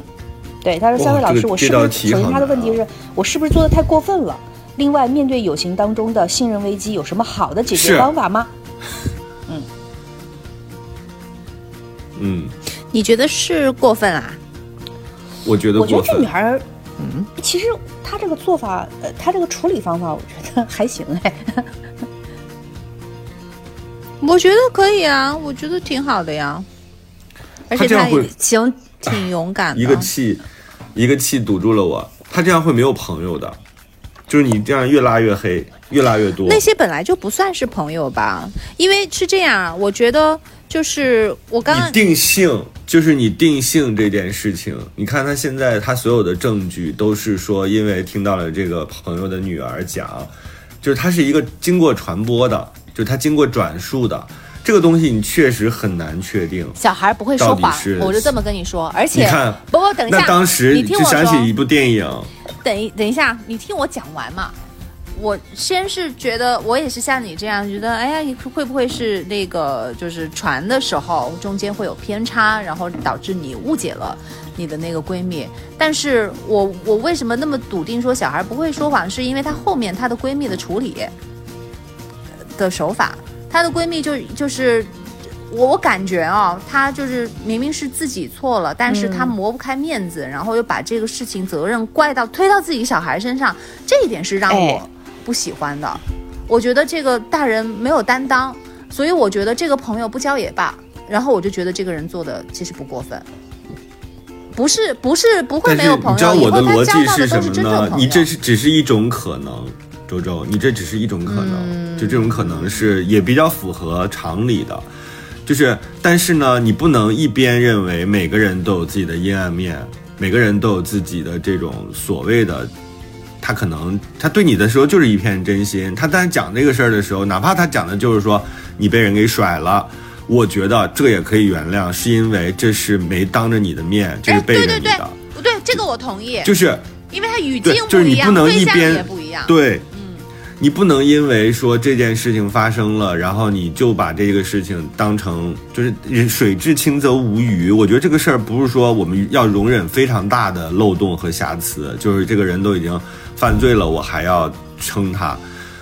对，他说三位老师，我是不是首先他的问题是我是不是做的太过分了？另外，面对友情当中的信任危机，有什么好的解决方法吗？嗯，嗯。你觉得是过分啊？我觉得，我觉得这女孩，嗯，其实她这个做法，呃，她这个处理方法，我觉得还行哎。我觉得可以啊，我觉得挺好的呀。而且他行，挺勇敢的。一个气，一个气堵住了我。他这样会没有朋友的，就是你这样越拉越黑，越拉越多。那些本来就不算是朋友吧？因为是这样，我觉得。就是我刚刚定性，就是你定性这件事情。你看他现在，他所有的证据都是说，因为听到了这个朋友的女儿讲，就是他是一个经过传播的，就是他经过转述的这个东西，你确实很难确定。小孩不会说谎，我就这么跟你说。而且，你看，不不，等一下，那当时你听我想起一部电影。等一等一下，你听我讲完嘛。我先是觉得，我也是像你这样觉得，哎呀，会不会是那个就是传的时候中间会有偏差，然后导致你误解了你的那个闺蜜？但是我我为什么那么笃定说小孩不会说谎？是因为她后面她的闺蜜的处理的手法，她的闺蜜就就是我我感觉啊，她就是明明是自己错了，但是她磨不开面子，然后又把这个事情责任怪到推到自己小孩身上，这一点是让我。不喜欢的，我觉得这个大人没有担当，所以我觉得这个朋友不交也罢。然后我就觉得这个人做的其实不过分，不是不是不会没有朋友。你知道我的逻辑是什么呢？你这是只是一种可能，周周，你这只是一种可能，就这种可能是也比较符合常理的，就是但是呢，你不能一边认为每个人都有自己的阴暗面，每个人都有自己的这种所谓的。他可能他对你的时候就是一片真心，他但讲这个事儿的时候，哪怕他讲的就是说你被人给甩了，我觉得这也可以原谅，是因为这是没当着你的面，这是背着你的。不对，这个我同意。就是因为他语境不一样，对象也不一样。对，嗯，你不能因为说这件事情发生了，然后你就把这个事情当成就是水至清则无鱼。我觉得这个事儿不是说我们要容忍非常大的漏洞和瑕疵，就是这个人都已经。犯罪了，我还要称他，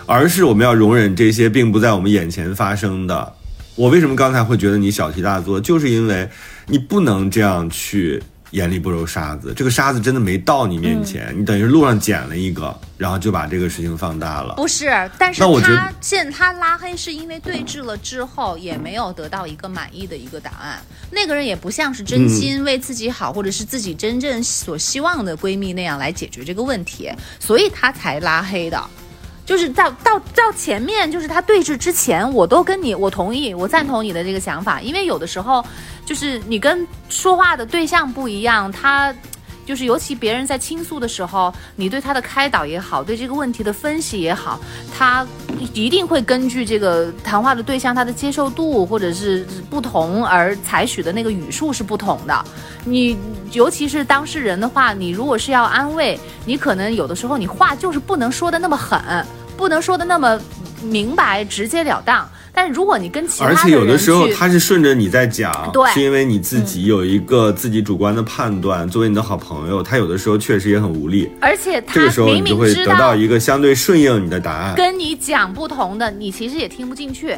而是我们要容忍这些并不在我们眼前发生的。我为什么刚才会觉得你小题大做，就是因为你不能这样去眼里不揉沙子。这个沙子真的没到你面前，你等于是路上捡了一个，然后就把这个事情放大了。不是，但是他现他拉黑是因为对峙了之后也没有得到一个满意的一个答案。那个人也不像是真心为自己好，或者是自己真正所希望的闺蜜那样来解决这个问题，所以他才拉黑的。就是到到到前面，就是他对峙之前，我都跟你，我同意，我赞同你的这个想法，因为有的时候，就是你跟说话的对象不一样，他。就是，尤其别人在倾诉的时候，你对他的开导也好，对这个问题的分析也好，他一定会根据这个谈话的对象他的接受度或者是不同而采取的那个语术是不同的。你尤其是当事人的话，你如果是要安慰，你可能有的时候你话就是不能说的那么狠，不能说的那么明白、直截了当。但是如果你跟其他而且有的时候他是顺着你在讲，对，是因为你自己有一个自己主观的判断。作为你的好朋友，他有的时候确实也很无力。而且这个时候你就会得到一个相对顺应你的答案。跟你讲不同的，你其实也听不进去，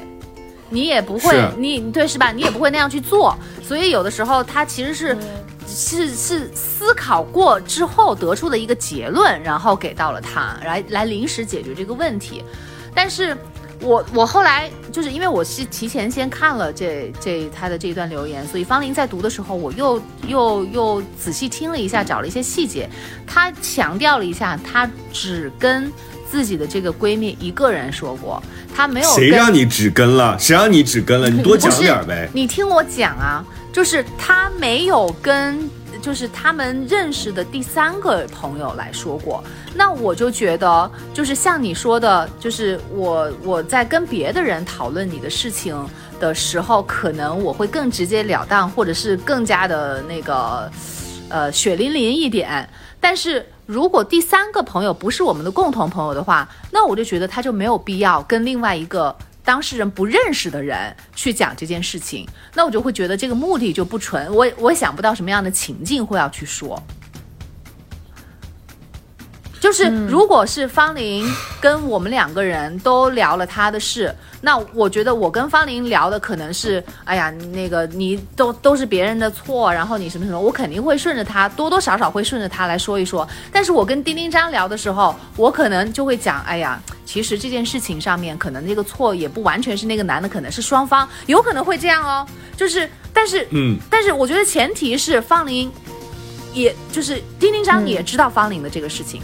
你也不会，你对是吧？你也不会那样去做。所以有的时候他其实是是是思考过之后得出的一个结论，然后给到了他来来临时解决这个问题，但是。我我后来就是因为我是提前先看了这这他的这一段留言，所以方林在读的时候，我又又又仔细听了一下，找了一些细节。他强调了一下，他只跟自己的这个闺蜜一个人说过，他没有。谁让你只跟了？谁让你只跟了？你多讲点呗。你听我讲啊，就是他没有跟。就是他们认识的第三个朋友来说过，那我就觉得，就是像你说的，就是我我在跟别的人讨论你的事情的时候，可能我会更直截了当，或者是更加的那个，呃，血淋淋一点。但是如果第三个朋友不是我们的共同朋友的话，那我就觉得他就没有必要跟另外一个。当事人不认识的人去讲这件事情，那我就会觉得这个目的就不纯。我我想不到什么样的情境会要去说。就是如果是方林跟我们两个人都聊了他的事。那我觉得我跟方林聊的可能是，哎呀，那个你都都是别人的错，然后你什么什么，我肯定会顺着他，多多少少会顺着他来说一说。但是我跟丁丁张聊的时候，我可能就会讲，哎呀，其实这件事情上面可能那个错也不完全是那个男的，可能是双方，有可能会这样哦。就是，但是，嗯，但是我觉得前提是方林，也就是丁丁张也知道方林的这个事情。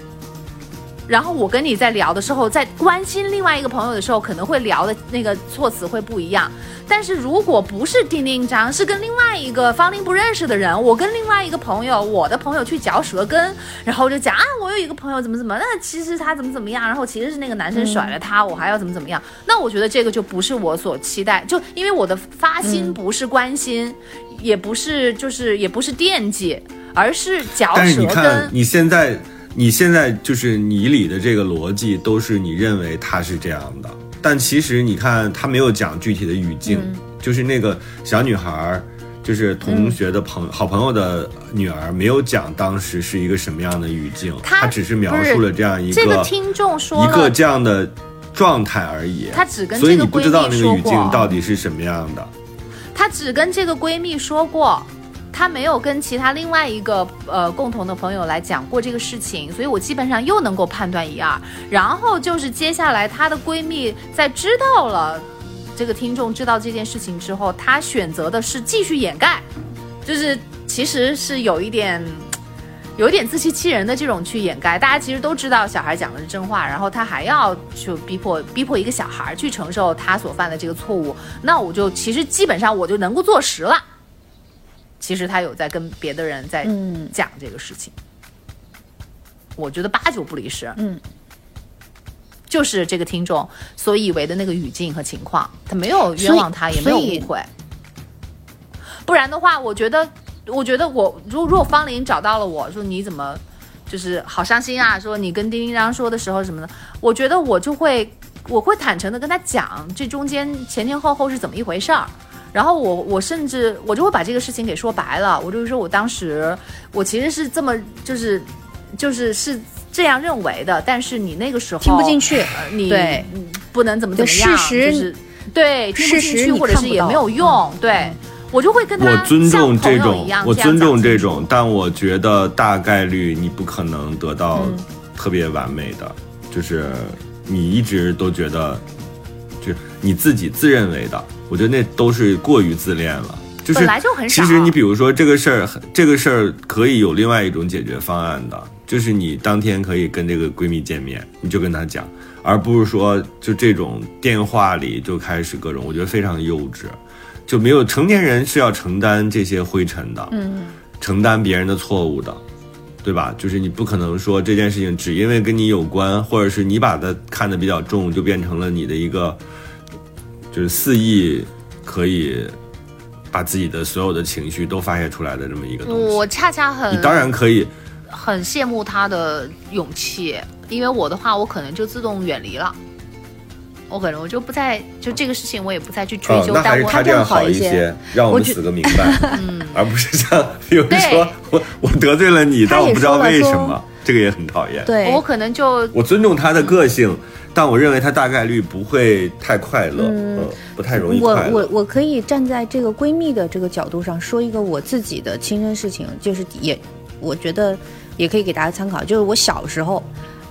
然后我跟你在聊的时候，在关心另外一个朋友的时候，可能会聊的那个措辞会不一样。但是如果不是丁丁张，是跟另外一个方林不认识的人，我跟另外一个朋友，我的朋友去嚼舌根，然后就讲啊，我有一个朋友怎么怎么，那其实他怎么怎么样，然后其实是那个男生甩了他，我还要怎么怎么样，那我觉得这个就不是我所期待，就因为我的发心不是关心，也不是就是也不是惦记，而是嚼舌根。但是你看你现在。你现在就是你理的这个逻辑，都是你认为他是这样的，但其实你看他没有讲具体的语境，就是那个小女孩，就是同学的朋好朋友的女儿，没有讲当时是一个什么样的语境，她只是描述了这样一个这个听众说一个这样的状态而已，他只跟所以你不知道那个语境到底是什么样的，她只跟这个闺蜜说过。她没有跟其他另外一个呃共同的朋友来讲过这个事情，所以我基本上又能够判断一二。然后就是接下来她的闺蜜在知道了这个听众知道这件事情之后，她选择的是继续掩盖，就是其实是有一点有一点自欺欺人的这种去掩盖。大家其实都知道小孩讲的是真话，然后他还要去逼迫逼迫一个小孩去承受他所犯的这个错误，那我就其实基本上我就能够坐实了。其实他有在跟别的人在讲这个事情，我觉得八九不离十。嗯，就是这个听众所以为的那个语境和情况，他没有冤枉他，也没有误会。不然的话，我觉得，我觉得我如如果方林找到了我说你怎么就是好伤心啊，说你跟丁丁张说的时候什么的，我觉得我就会我会坦诚的跟他讲这中间前前后后是怎么一回事儿。然后我我甚至我就会把这个事情给说白了，我就是说我当时我其实是这么就是就是是这样认为的，但是你那个时候听不进去，你对不能怎么怎么样，就是对听不进去或者是也没有用，对我就会跟他我尊重这种我尊重这种，但我觉得大概率你不可能得到特别完美的，就是你一直都觉得就你自己自认为的。我觉得那都是过于自恋了，就是其实你比如说这个事儿，这个事儿可以有另外一种解决方案的，就是你当天可以跟这个闺蜜见面，你就跟她讲，而不是说就这种电话里就开始各种，我觉得非常幼稚，就没有成年人是要承担这些灰尘的，嗯，承担别人的错误的，对吧？就是你不可能说这件事情只因为跟你有关，或者是你把它看得比较重，就变成了你的一个。就是肆意可以把自己的所有的情绪都发泄出来的这么一个东西，我恰恰很你当然可以很羡慕他的勇气，因为我的话，我可能就自动远离了，我可能我就不再就这个事情，我也不再去追究。那还是他这样好一些，让我们死个明白，嗯，而不是像比如说我我得罪了你，但我不知道为什么，这个也很讨厌。对我可能就我尊重他的个性。但我认为她大概率不会太快乐，嗯，不太容易快乐。我我我可以站在这个闺蜜的这个角度上说一个我自己的亲身事情，就是也，我觉得也可以给大家参考。就是我小时候，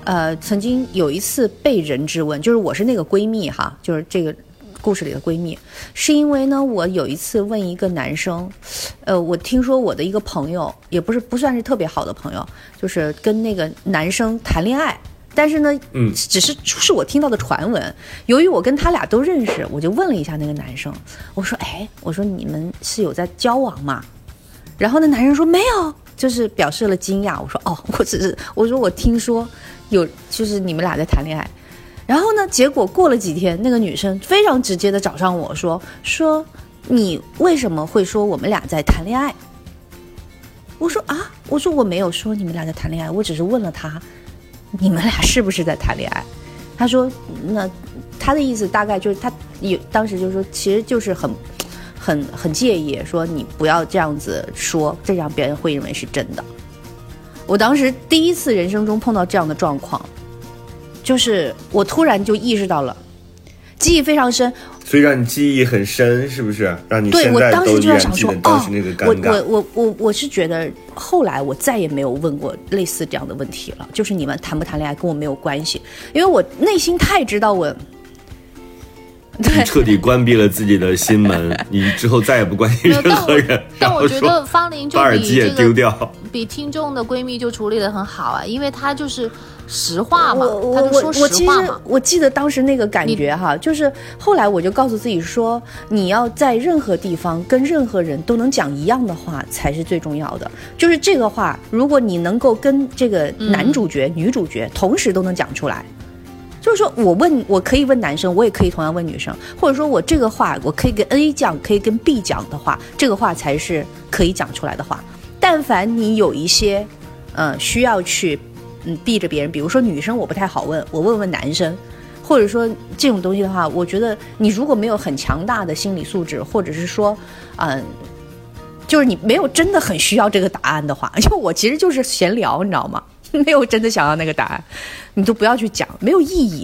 呃，曾经有一次被人质问，就是我是那个闺蜜哈，就是这个故事里的闺蜜，是因为呢，我有一次问一个男生，呃，我听说我的一个朋友，也不是不算是特别好的朋友，就是跟那个男生谈恋爱。但是呢，嗯，只是是我听到的传闻。由于我跟他俩都认识，我就问了一下那个男生，我说：“哎，我说你们是有在交往吗？”然后那男生说：“没有。”就是表示了惊讶。我说：“哦，我只是我说我听说有，就是你们俩在谈恋爱。”然后呢，结果过了几天，那个女生非常直接的找上我说：“说你为什么会说我们俩在谈恋爱？”我说：“啊，我说我没有说你们俩在谈恋爱，我只是问了他。”你们俩是不是在谈恋爱？他说：“那他的意思大概就是他有当时就说，其实就是很、很、很介意，说你不要这样子说，这样别人会认为是真的。”我当时第一次人生中碰到这样的状况，就是我突然就意识到了，记忆非常深。所以让你记忆很深，是不是？让你对我当时就在想说，哦，我我我我我是觉得，后来我再也没有问过类似这样的问题了。就是你们谈不谈恋爱跟我没有关系，因为我内心太知道我，你彻底关闭了自己的心门，你之后再也不关心任何人。但我觉得方玲就比这个比听众的闺蜜就处理的很好啊，因为她就是实话嘛，他就说实话嘛。我记得当时那个感觉哈，就是后来我就告诉自己说，你要在任何地方跟任何人都能讲一样的话才是最重要的。就是这个话，如果你能够跟这个男主角、女主角同时都能讲出来。就是说，我问，我可以问男生，我也可以同样问女生，或者说我这个话，我可以跟 A 讲，可以跟 B 讲的话，这个话才是可以讲出来的话。但凡你有一些，嗯，需要去，嗯，避着别人，比如说女生，我不太好问，我问问男生，或者说这种东西的话，我觉得你如果没有很强大的心理素质，或者是说，嗯，就是你没有真的很需要这个答案的话，因为我其实就是闲聊，你知道吗？没有真的想要那个答案，你都不要去讲，没有意义。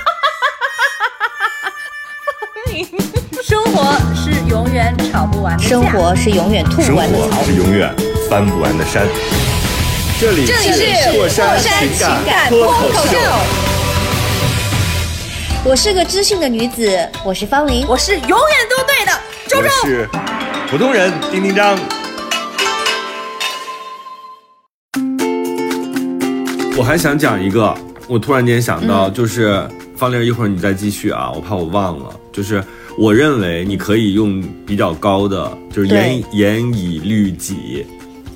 活是永远吵不完的生活是永远吐不完的槽，是永远翻不完的山。这里是过山情感脱口秀。我是个知性的女子，我是方玲，我是永远都对的周周，我是普通人丁丁张。我还想讲一个，我突然间想到，就是方玲，一会儿你再继续啊，我怕我忘了，就是。我认为你可以用比较高的，就是严严以律己，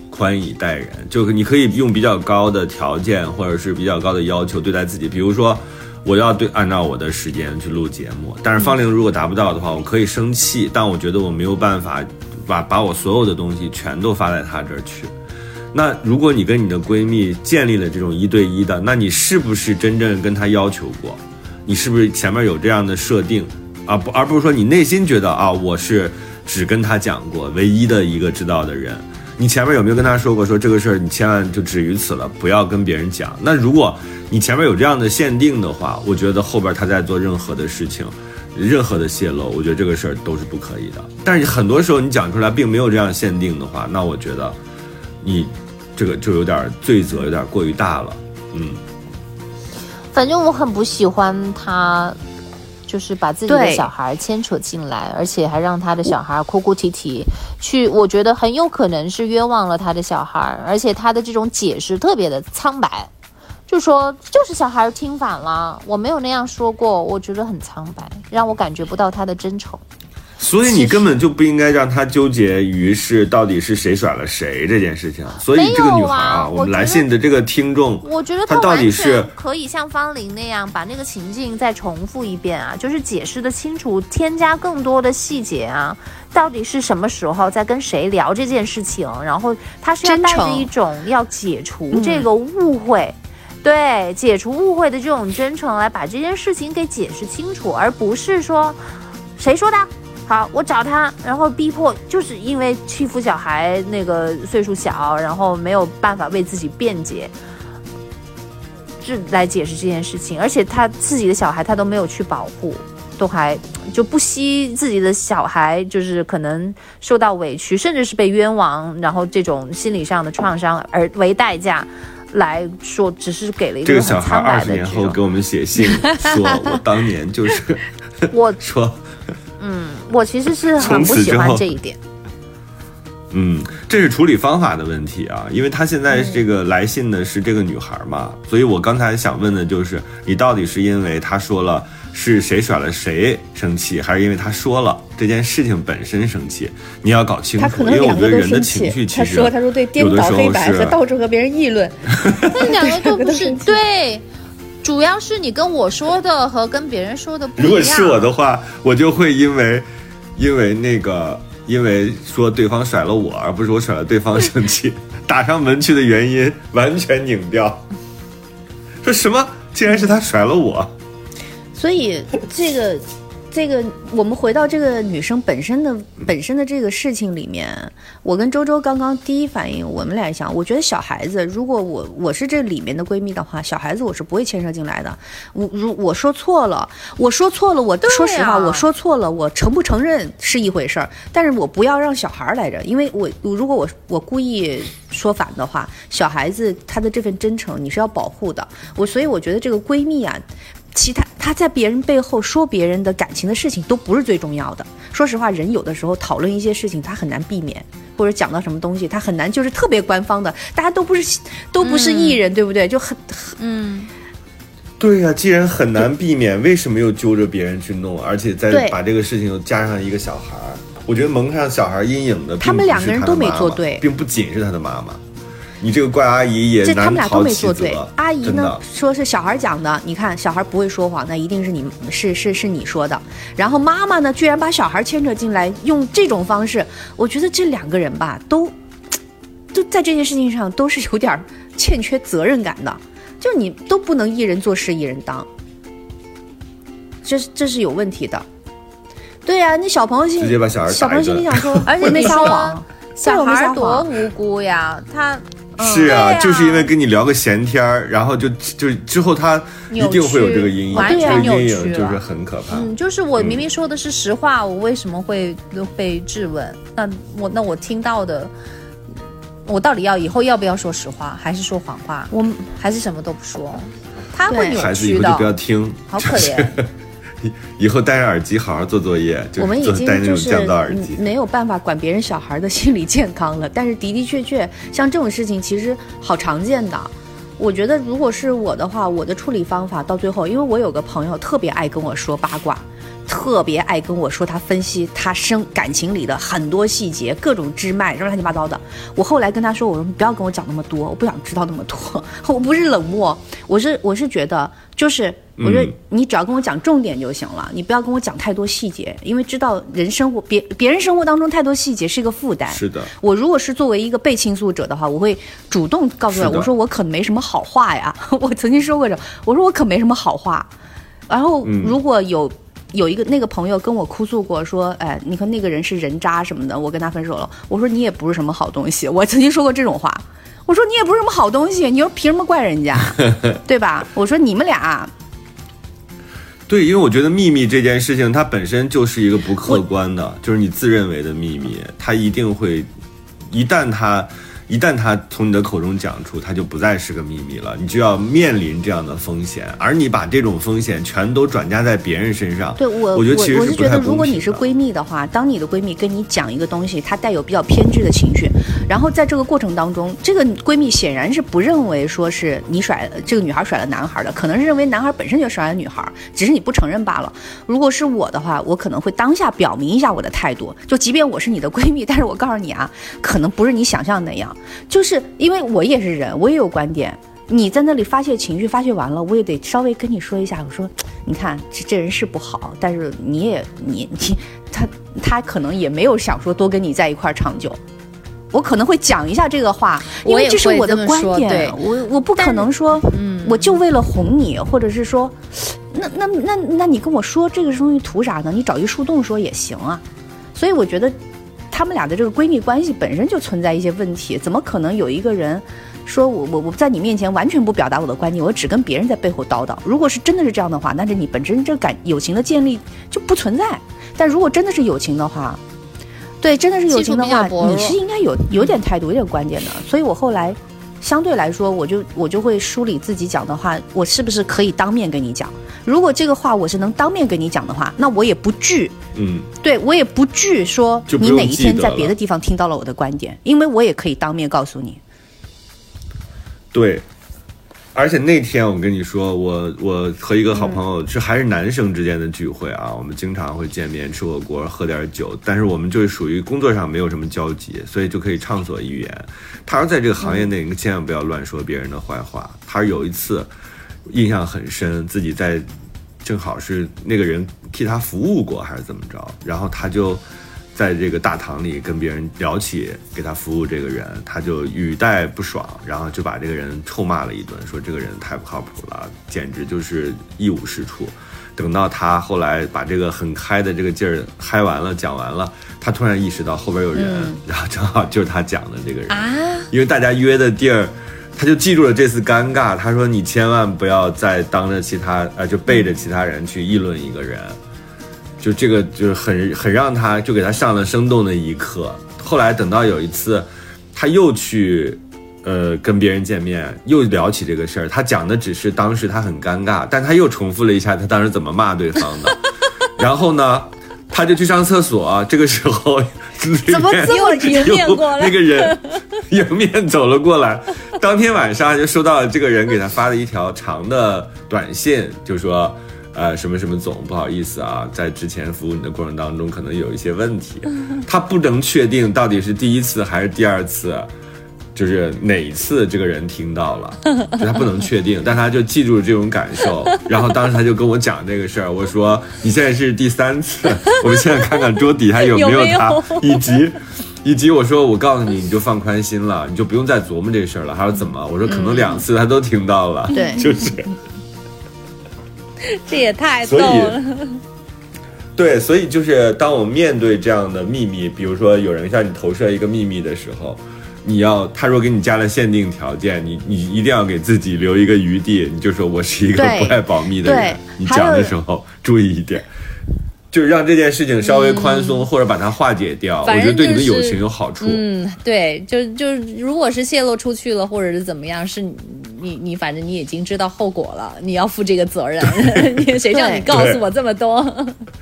宽以待人，就是你可以用比较高的条件或者是比较高的要求对待自己。比如说，我要对按照我的时间去录节目，但是方玲如果达不到的话，我可以生气，但我觉得我没有办法把把我所有的东西全都发在她这儿去。那如果你跟你的闺蜜建立了这种一对一的，那你是不是真正跟她要求过？你是不是前面有这样的设定？啊不，而不是说你内心觉得啊，我是只跟他讲过，唯一的一个知道的人。你前面有没有跟他说过，说这个事儿你千万就止于此了，不要跟别人讲？那如果你前面有这样的限定的话，我觉得后边他在做任何的事情，任何的泄露，我觉得这个事儿都是不可以的。但是很多时候你讲出来并没有这样限定的话，那我觉得你这个就有点罪责有点过于大了。嗯，反正我很不喜欢他。就是把自己的小孩牵扯进来，而且还让他的小孩哭哭啼啼，去，我觉得很有可能是冤枉了他的小孩，而且他的这种解释特别的苍白，就说就是小孩听反了，我没有那样说过，我觉得很苍白，让我感觉不到他的真诚。所以你根本就不应该让他纠结于是到底是谁甩了谁这件事情。所以这个女孩啊，我们来信的这个听众，我觉得他到底是可以像方玲那样把那个情境再重复一遍啊，就是解释的清楚，添加更多的细节啊，到底是什么时候在跟谁聊这件事情，然后他是要带着一种要解除这个误会，对，解除误会的这种真诚来把这件事情给解释清楚，而不是说谁说的。好，我找他，然后逼迫，就是因为欺负小孩，那个岁数小，然后没有办法为自己辩解，这来解释这件事情。而且他自己的小孩，他都没有去保护，都还就不惜自己的小孩，就是可能受到委屈，甚至是被冤枉，然后这种心理上的创伤而为代价来说，只是给了一个这个小孩二十年后给我们写信 说，我当年就是我说。嗯，我其实是很不喜欢这一点。嗯，这是处理方法的问题啊，因为他现在这个来信的是这个女孩嘛，所以我刚才想问的就是，你到底是因为他说了是谁甩了谁生气，还是因为他说了这件事情本身生气？你要搞清楚，因为我觉得人的情绪其实他说他说对颠倒黑白和到处和别人议论，那两个都不是 对。主要是你跟我说的和跟别人说的不一样。如果是我的话，我就会因为，因为那个，因为说对方甩了我，而不是我甩了对方生气，打上门去的原因完全拧掉。说什么？竟然是他甩了我。所以这个。这个，我们回到这个女生本身的本身的这个事情里面，我跟周周刚刚第一反应，我们俩想，我觉得小孩子，如果我我是这里面的闺蜜的话，小孩子我是不会牵涉进来的。我如我说错了，我说错了，我说实话，我说错了，我承不承认是一回事儿，但是我不要让小孩来着，因为我如果我我故意说反的话，小孩子他的这份真诚你是要保护的。我所以我觉得这个闺蜜啊。其他他在别人背后说别人的感情的事情都不是最重要的。说实话，人有的时候讨论一些事情，他很难避免，或者讲到什么东西，他很难就是特别官方的。大家都不是都不是艺人，对不对？就很很嗯，对呀。既然很难避免，为什么又揪着别人去弄，而且再把这个事情又加上一个小孩儿？我觉得蒙上小孩阴影的，他们两个人都没做对，并不仅是他的妈妈。你这个怪阿姨也这他们俩都没做对。阿姨呢说是小孩讲的，你看小孩不会说谎，那一定是你是是是你说的。然后妈妈呢，居然把小孩牵扯进来，用这种方式，我觉得这两个人吧，都 都在这件事情上都是有点欠缺责任感的。就你都不能一人做事一人当，这是这是有问题的。对呀，那小朋友心直接把小孩小朋友心里想说，而且没撒谎，小孩多无辜呀，他。是啊，就是因为跟你聊个闲天儿，然后就就之后他一定会有这个阴影，这个阴影就是很可怕。嗯，就是我明明说的是实话，我为什么会被质问？那我那我听到的，我到底要以后要不要说实话，还是说谎话？我还是什么都不说？他会扭曲的。孩子以后就不要听，好可怜。以后戴上耳机好好做作业，我们已经就是没有办法管别人小孩的 心理健康了。但是的的确确，像这种事情其实好常见的。我觉得如果是我的话，我的处理方法到最后，因为我有个朋友特别爱跟我说八卦，特别爱跟我说他分析他生感情里的很多细节，各种支脉，什么乱七八糟的。我后来跟他说，我说你不要跟我讲那么多，我不想知道那么多。我不是冷漠，我是我是觉得就是。我说你只要跟我讲重点就行了，你不要跟我讲太多细节，因为知道人生活别别人生活当中太多细节是一个负担。是的，我如果是作为一个被倾诉者的话，我会主动告诉他，我说我可没什么好话呀。我曾经说过这，我说我可没什么好话。然后如果有有一个那个朋友跟我哭诉过，说哎，你看那个人是人渣什么的，我跟他分手了。我说你也不是什么好东西。我曾经说过这种话，我说你也不是什么好东西，你又凭什么怪人家，对吧？我说你们俩。对，因为我觉得秘密这件事情，它本身就是一个不客观的，就是你自认为的秘密，它一定会，一旦它。一旦他从你的口中讲出，他就不再是个秘密了，你就要面临这样的风险，而你把这种风险全都转嫁在别人身上，对我，我觉得其实我是觉得，如果你是闺蜜的话，当你的闺蜜跟你讲一个东西，她带有比较偏执的情绪，然后在这个过程当中，这个闺蜜显然是不认为说是你甩这个女孩甩了男孩的，可能是认为男孩本身就甩了女孩，只是你不承认罢了。如果是我的话，我可能会当下表明一下我的态度，就即便我是你的闺蜜，但是我告诉你啊，可能不是你想象那样，就是。因为我也是人，我也有观点。你在那里发泄情绪，发泄完了，我也得稍微跟你说一下。我说，你看这这人是不好，但是你也你你他他可能也没有想说多跟你在一块儿长久。我可能会讲一下这个话，因为这是我的观点。我我不可能说，我就为了哄你，或者是说，那那那那你跟我说这个东西图啥呢？你找一树洞说也行啊。所以我觉得。她们俩的这个闺蜜关系本身就存在一些问题，怎么可能有一个人说我我我在你面前完全不表达我的观点，我只跟别人在背后叨叨？如果是真的是这样的话，那这你本身这感友情的建立就不存在。但如果真的是友情的话，对，真的是友情的话，你是应该有有点态度、有点观点的。所以我后来相对来说，我就我就会梳理自己讲的话，我是不是可以当面跟你讲？如果这个话我是能当面跟你讲的话，那我也不惧。嗯，对我也不惧说你哪一天在别的地方听到了我的观点，因为我也可以当面告诉你。对，而且那天我跟你说，我我和一个好朋友是还是男生之间的聚会啊，我们经常会见面吃火锅喝点酒，但是我们就是属于工作上没有什么交集，所以就可以畅所欲言。他说在这个行业内，你千万不要乱说别人的坏话。他说有一次印象很深，自己在。正好是那个人替他服务过还是怎么着，然后他就在这个大堂里跟别人聊起给他服务这个人，他就语带不爽，然后就把这个人臭骂了一顿，说这个人太不靠谱了，简直就是一无是处。等到他后来把这个很嗨的这个劲儿嗨完了，讲完了，他突然意识到后边有人，然后正好就是他讲的这个人啊，因为大家约的地儿，他就记住了这次尴尬。他说：“你千万不要再当着其他呃，就背着其他人去议论一个人。”就这个就是很很让他就给他上了生动的一课。后来等到有一次，他又去，呃，跟别人见面，又聊起这个事儿。他讲的只是当时他很尴尬，但他又重复了一下他当时怎么骂对方的。然后呢，他就去上厕所。这个时候，怎么这么 迎面过来？那个人 迎面走了过来。当天晚上就收到了这个人给他发了一条长的短信，就说。呃，什么什么总，不好意思啊，在之前服务你的过程当中，可能有一些问题，他不能确定到底是第一次还是第二次，就是哪一次这个人听到了，他不能确定，但他就记住了这种感受，然后当时他就跟我讲这个事儿，我说你现在是第三次，我们现在看看桌底下有没有他，以及以及我说我告诉你，你就放宽心了，你就不用再琢磨这事儿了。他说怎么？我说可能两次他都听到了，对，就是。这也太逗了，对，所以就是当我们面对这样的秘密，比如说有人向你投射一个秘密的时候，你要他若给你加了限定条件，你你一定要给自己留一个余地，你就说我是一个不爱保密的人，你讲的时候注意一点。就是让这件事情稍微宽松，或者把它化解掉，我觉得对你的友情有好处。嗯，对，就就如果是泄露出去了，或者是怎么样，是你你反正你已经知道后果了，你要负这个责任。谁叫你告诉我这么多？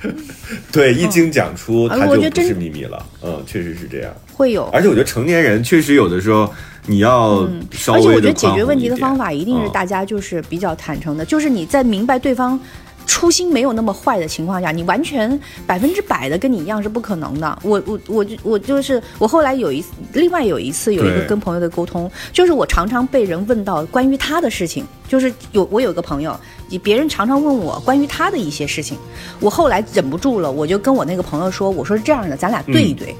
对，一经讲出，它就不是秘密了。嗯，确实是这样。会有，而且我觉得成年人确实有的时候你要稍微而且我觉得解决问题的方法一定是大家就是比较坦诚的，就是你在明白对方。初心没有那么坏的情况下，你完全百分之百的跟你一样是不可能的。我我我就我就是我后来有一另外有一次有一个跟朋友的沟通，就是我常常被人问到关于他的事情，就是有我有个朋友，别人常常问我关于他的一些事情，我后来忍不住了，我就跟我那个朋友说，我说是这样的，咱俩对一对，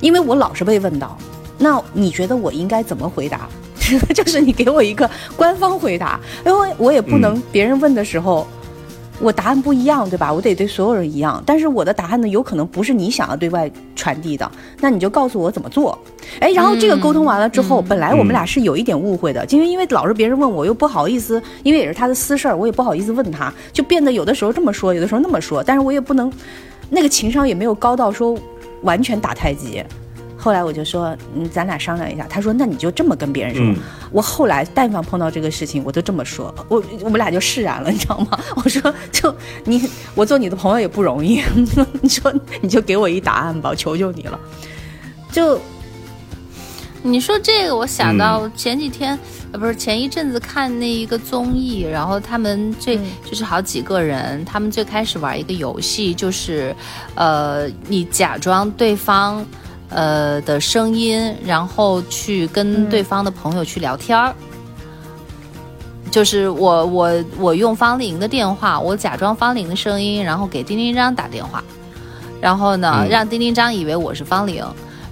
因为我老是被问到，那你觉得我应该怎么回答？就是你给我一个官方回答，因为我也不能别人问的时候。我答案不一样，对吧？我得对所有人一样，但是我的答案呢，有可能不是你想要对外传递的。那你就告诉我怎么做。哎，然后这个沟通完了之后，本来我们俩是有一点误会的，因为因为老是别人问我，又不好意思，因为也是他的私事儿，我也不好意思问他，就变得有的时候这么说，有的时候那么说，但是我也不能，那个情商也没有高到说完全打太极。后来我就说，嗯，咱俩商量一下。他说，那你就这么跟别人说。我后来但凡碰到这个事情，我都这么说。我我们俩就释然了，你知道吗？我说，就你，我做你的朋友也不容易。你说，你就给我一答案吧，我求求你了。就你说这个，我想到前几天，呃，不是前一阵子看那一个综艺，然后他们这就是好几个人，他们最开始玩一个游戏，就是，呃，你假装对方。呃的声音，然后去跟对方的朋友去聊天儿，就是我我我用方玲的电话，我假装方玲的声音，然后给丁丁张打电话，然后呢让丁丁张以为我是方玲，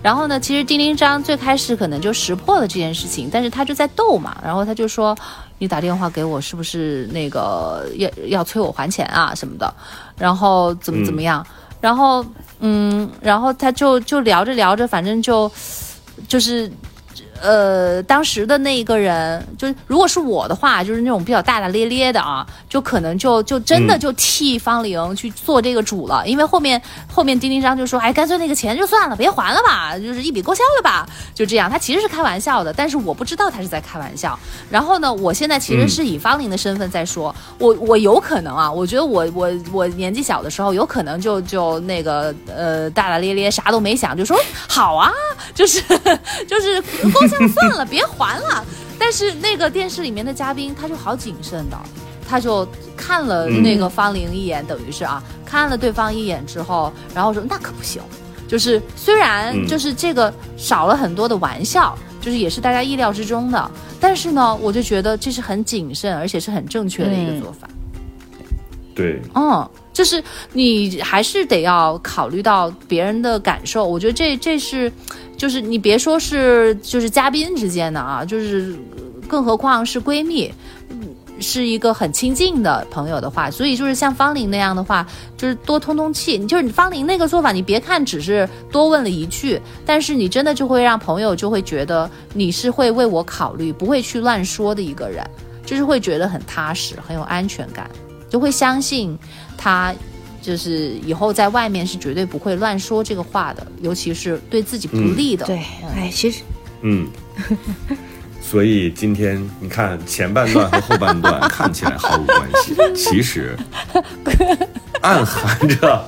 然后呢其实丁丁张最开始可能就识破了这件事情，但是他就在逗嘛，然后他就说你打电话给我是不是那个要要催我还钱啊什么的，然后怎么怎么样。然后，嗯，然后他就就聊着聊着，反正就，就是。呃，当时的那一个人，就是如果是我的话，就是那种比较大大咧咧的啊，就可能就就真的就替方玲去做这个主了，因为后面后面丁丁章就说，哎，干脆那个钱就算了，别还了吧，就是一笔勾销了吧，就这样。他其实是开玩笑的，但是我不知道他是在开玩笑。然后呢，我现在其实是以方玲的身份在说，我我有可能啊，我觉得我我我年纪小的时候，有可能就就那个呃大大咧咧啥都没想，就说好啊，就是 就是算了，别还了。但是那个电视里面的嘉宾他就好谨慎的，他就看了那个方玲一眼，等于是啊，看了对方一眼之后，然后说那可不行。就是虽然就是这个少了很多的玩笑，就是也是大家意料之中的，但是呢，我就觉得这是很谨慎，而且是很正确的一个做法。对，嗯。就是你还是得要考虑到别人的感受。我觉得这这是，就是你别说是就是嘉宾之间的啊，就是更何况是闺蜜。是一个很亲近的朋友的话，所以就是像方玲那样的话，就是多通通气。就是方玲那个做法，你别看只是多问了一句，但是你真的就会让朋友就会觉得你是会为我考虑，不会去乱说的一个人，就是会觉得很踏实，很有安全感，就会相信他，就是以后在外面是绝对不会乱说这个话的，尤其是对自己不利的。对，哎，其实，嗯。所以今天你看前半段和后半段 看起来毫无关系，其实 暗含着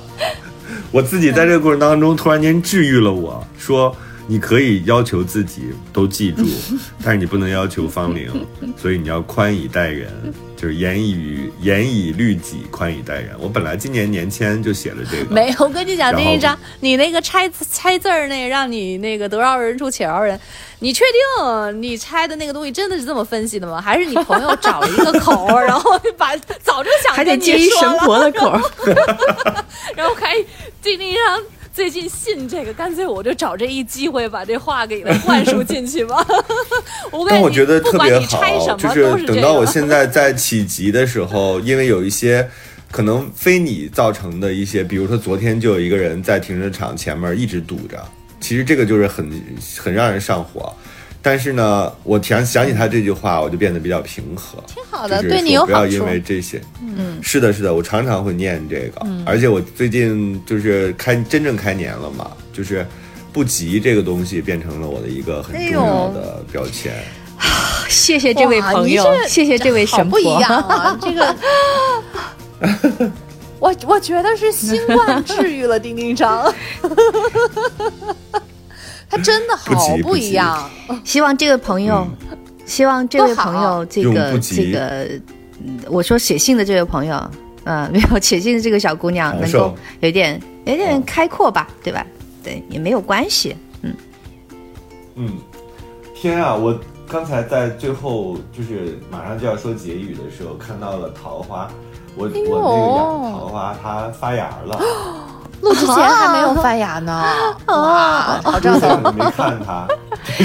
我自己在这个过程当中突然间治愈了我，说你可以要求自己都记住，但是你不能要求方龄，所以你要宽以待人。就是严以严以律己，宽以待人。我本来今年年签就写了这个，没有。我跟你讲，这一张你那个拆拆字儿，那让你那个得饶人处且饶人，你确定你拆的那个东西真的是这么分析的吗？还是你朋友找了一个口，然后把早就想还得接一神婆的 口，然后还这那张。最近信这个，干脆我就找这一机会把这话给它灌输进去吧。但我觉得特别好，就是等到我现在在起急的时候，因为有一些可能非你造成的一些，比如说昨天就有一个人在停车场前面一直堵着，其实这个就是很很让人上火。但是呢，我想想起他这句话，我就变得比较平和，挺好的，对你有好处。不要因为这些，嗯，是的，是的，我常常会念这个，而且我最近就是开真正开年了嘛，就是不急这个东西变成了我的一个很重要的标签。谢谢这位朋友，谢谢这位神婆。不一样啊，这个，我我觉得是新冠治愈了丁丁章。他真的好不一样，希望这位朋友，希望这位朋友，这个这个，我说写信的这位朋友，呃，没有写信的这个小姑娘能够有点有点开阔吧，对吧？对，也没有关系，嗯。嗯。天啊，我刚才在最后就是马上就要说结语的时候，看到了桃花，我我那个养桃花它发芽了。录之前还没有发芽呢，哇，好兆头！没看他，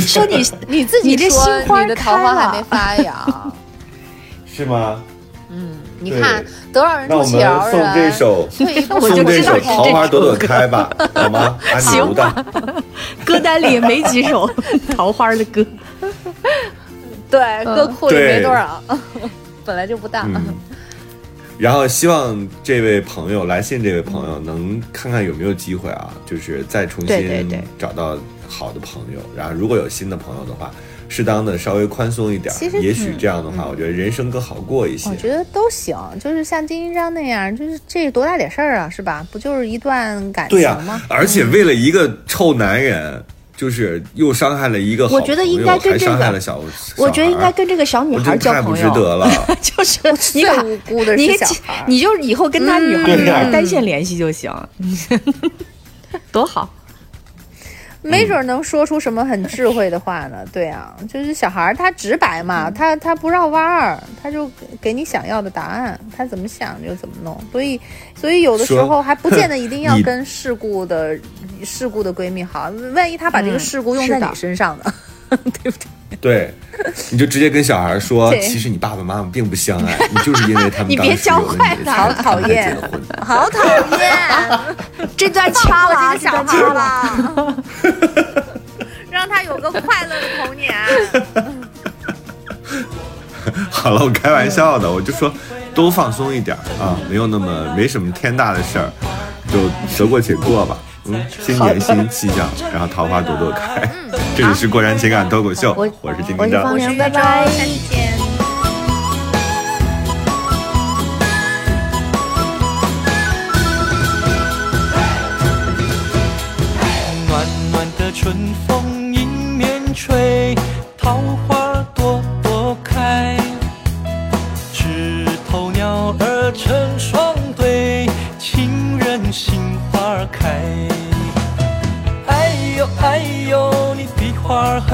说你你自己说你的桃花还没发芽，是吗？嗯，你看多少人处且饶人，送这首，送这首《桃花朵朵开》吧，好吗？行吧，歌单里没几首桃花的歌，对，歌库里没多少，本来就不大。然后希望这位朋友来信，这位朋友能看看有没有机会啊，就是再重新找到好的朋友。然后如果有新的朋友的话，适当的稍微宽松一点，也许这样的话，我觉得人生更好过一些。我觉得都行，就是像金一章那样，就是这多大点事儿啊，是吧？不就是一段感情吗？而且为了一个臭男人。就是又伤害了一个好朋友，还伤害了小，我觉得应该跟这个小女孩交朋友。太不值得了，就是你敢，你你就以后跟他女孩单线联系就行，多好。没准能说出什么很智慧的话呢？对啊，就是小孩他直白嘛，他他不绕弯儿，他就给你想要的答案，他怎么想就怎么弄。所以，所以有的时候还不见得一定要 跟事故的事故的闺蜜好，万一他把这个事故用在你身上呢？对不对？对，你就直接跟小孩说，其实你爸爸妈妈并不相爱，你就是因为他们 你别教坏他，好讨厌，好讨厌，这段掐了，小孩了，让他有个快乐的童年。好了，我开玩笑的，我就说多放松一点啊，没有那么没什么天大的事儿，就得过且过吧。嗯，新年新气象，然后桃花朵朵开。这里是过山情感脱口秀，我是金丁张，我是拜拜，下期见。暖暖的春风迎面吹，桃花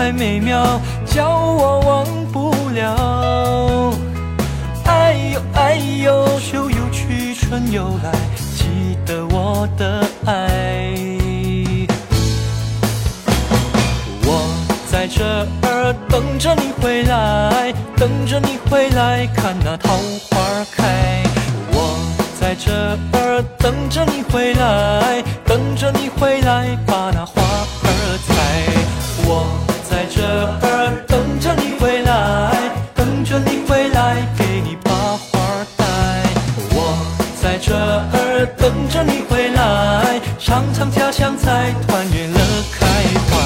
太美妙，叫我忘不了。哎呦哎呦，秋又去，春又来，记得我的爱。我在这儿等着你回来，等着你回来，看那桃花开。我在这儿等着你回来，等着你回来，把那花儿采。我。这儿等着你回来，等着你回来，给你把花戴。我在这儿等着你回来，尝尝家乡菜，团圆乐开怀。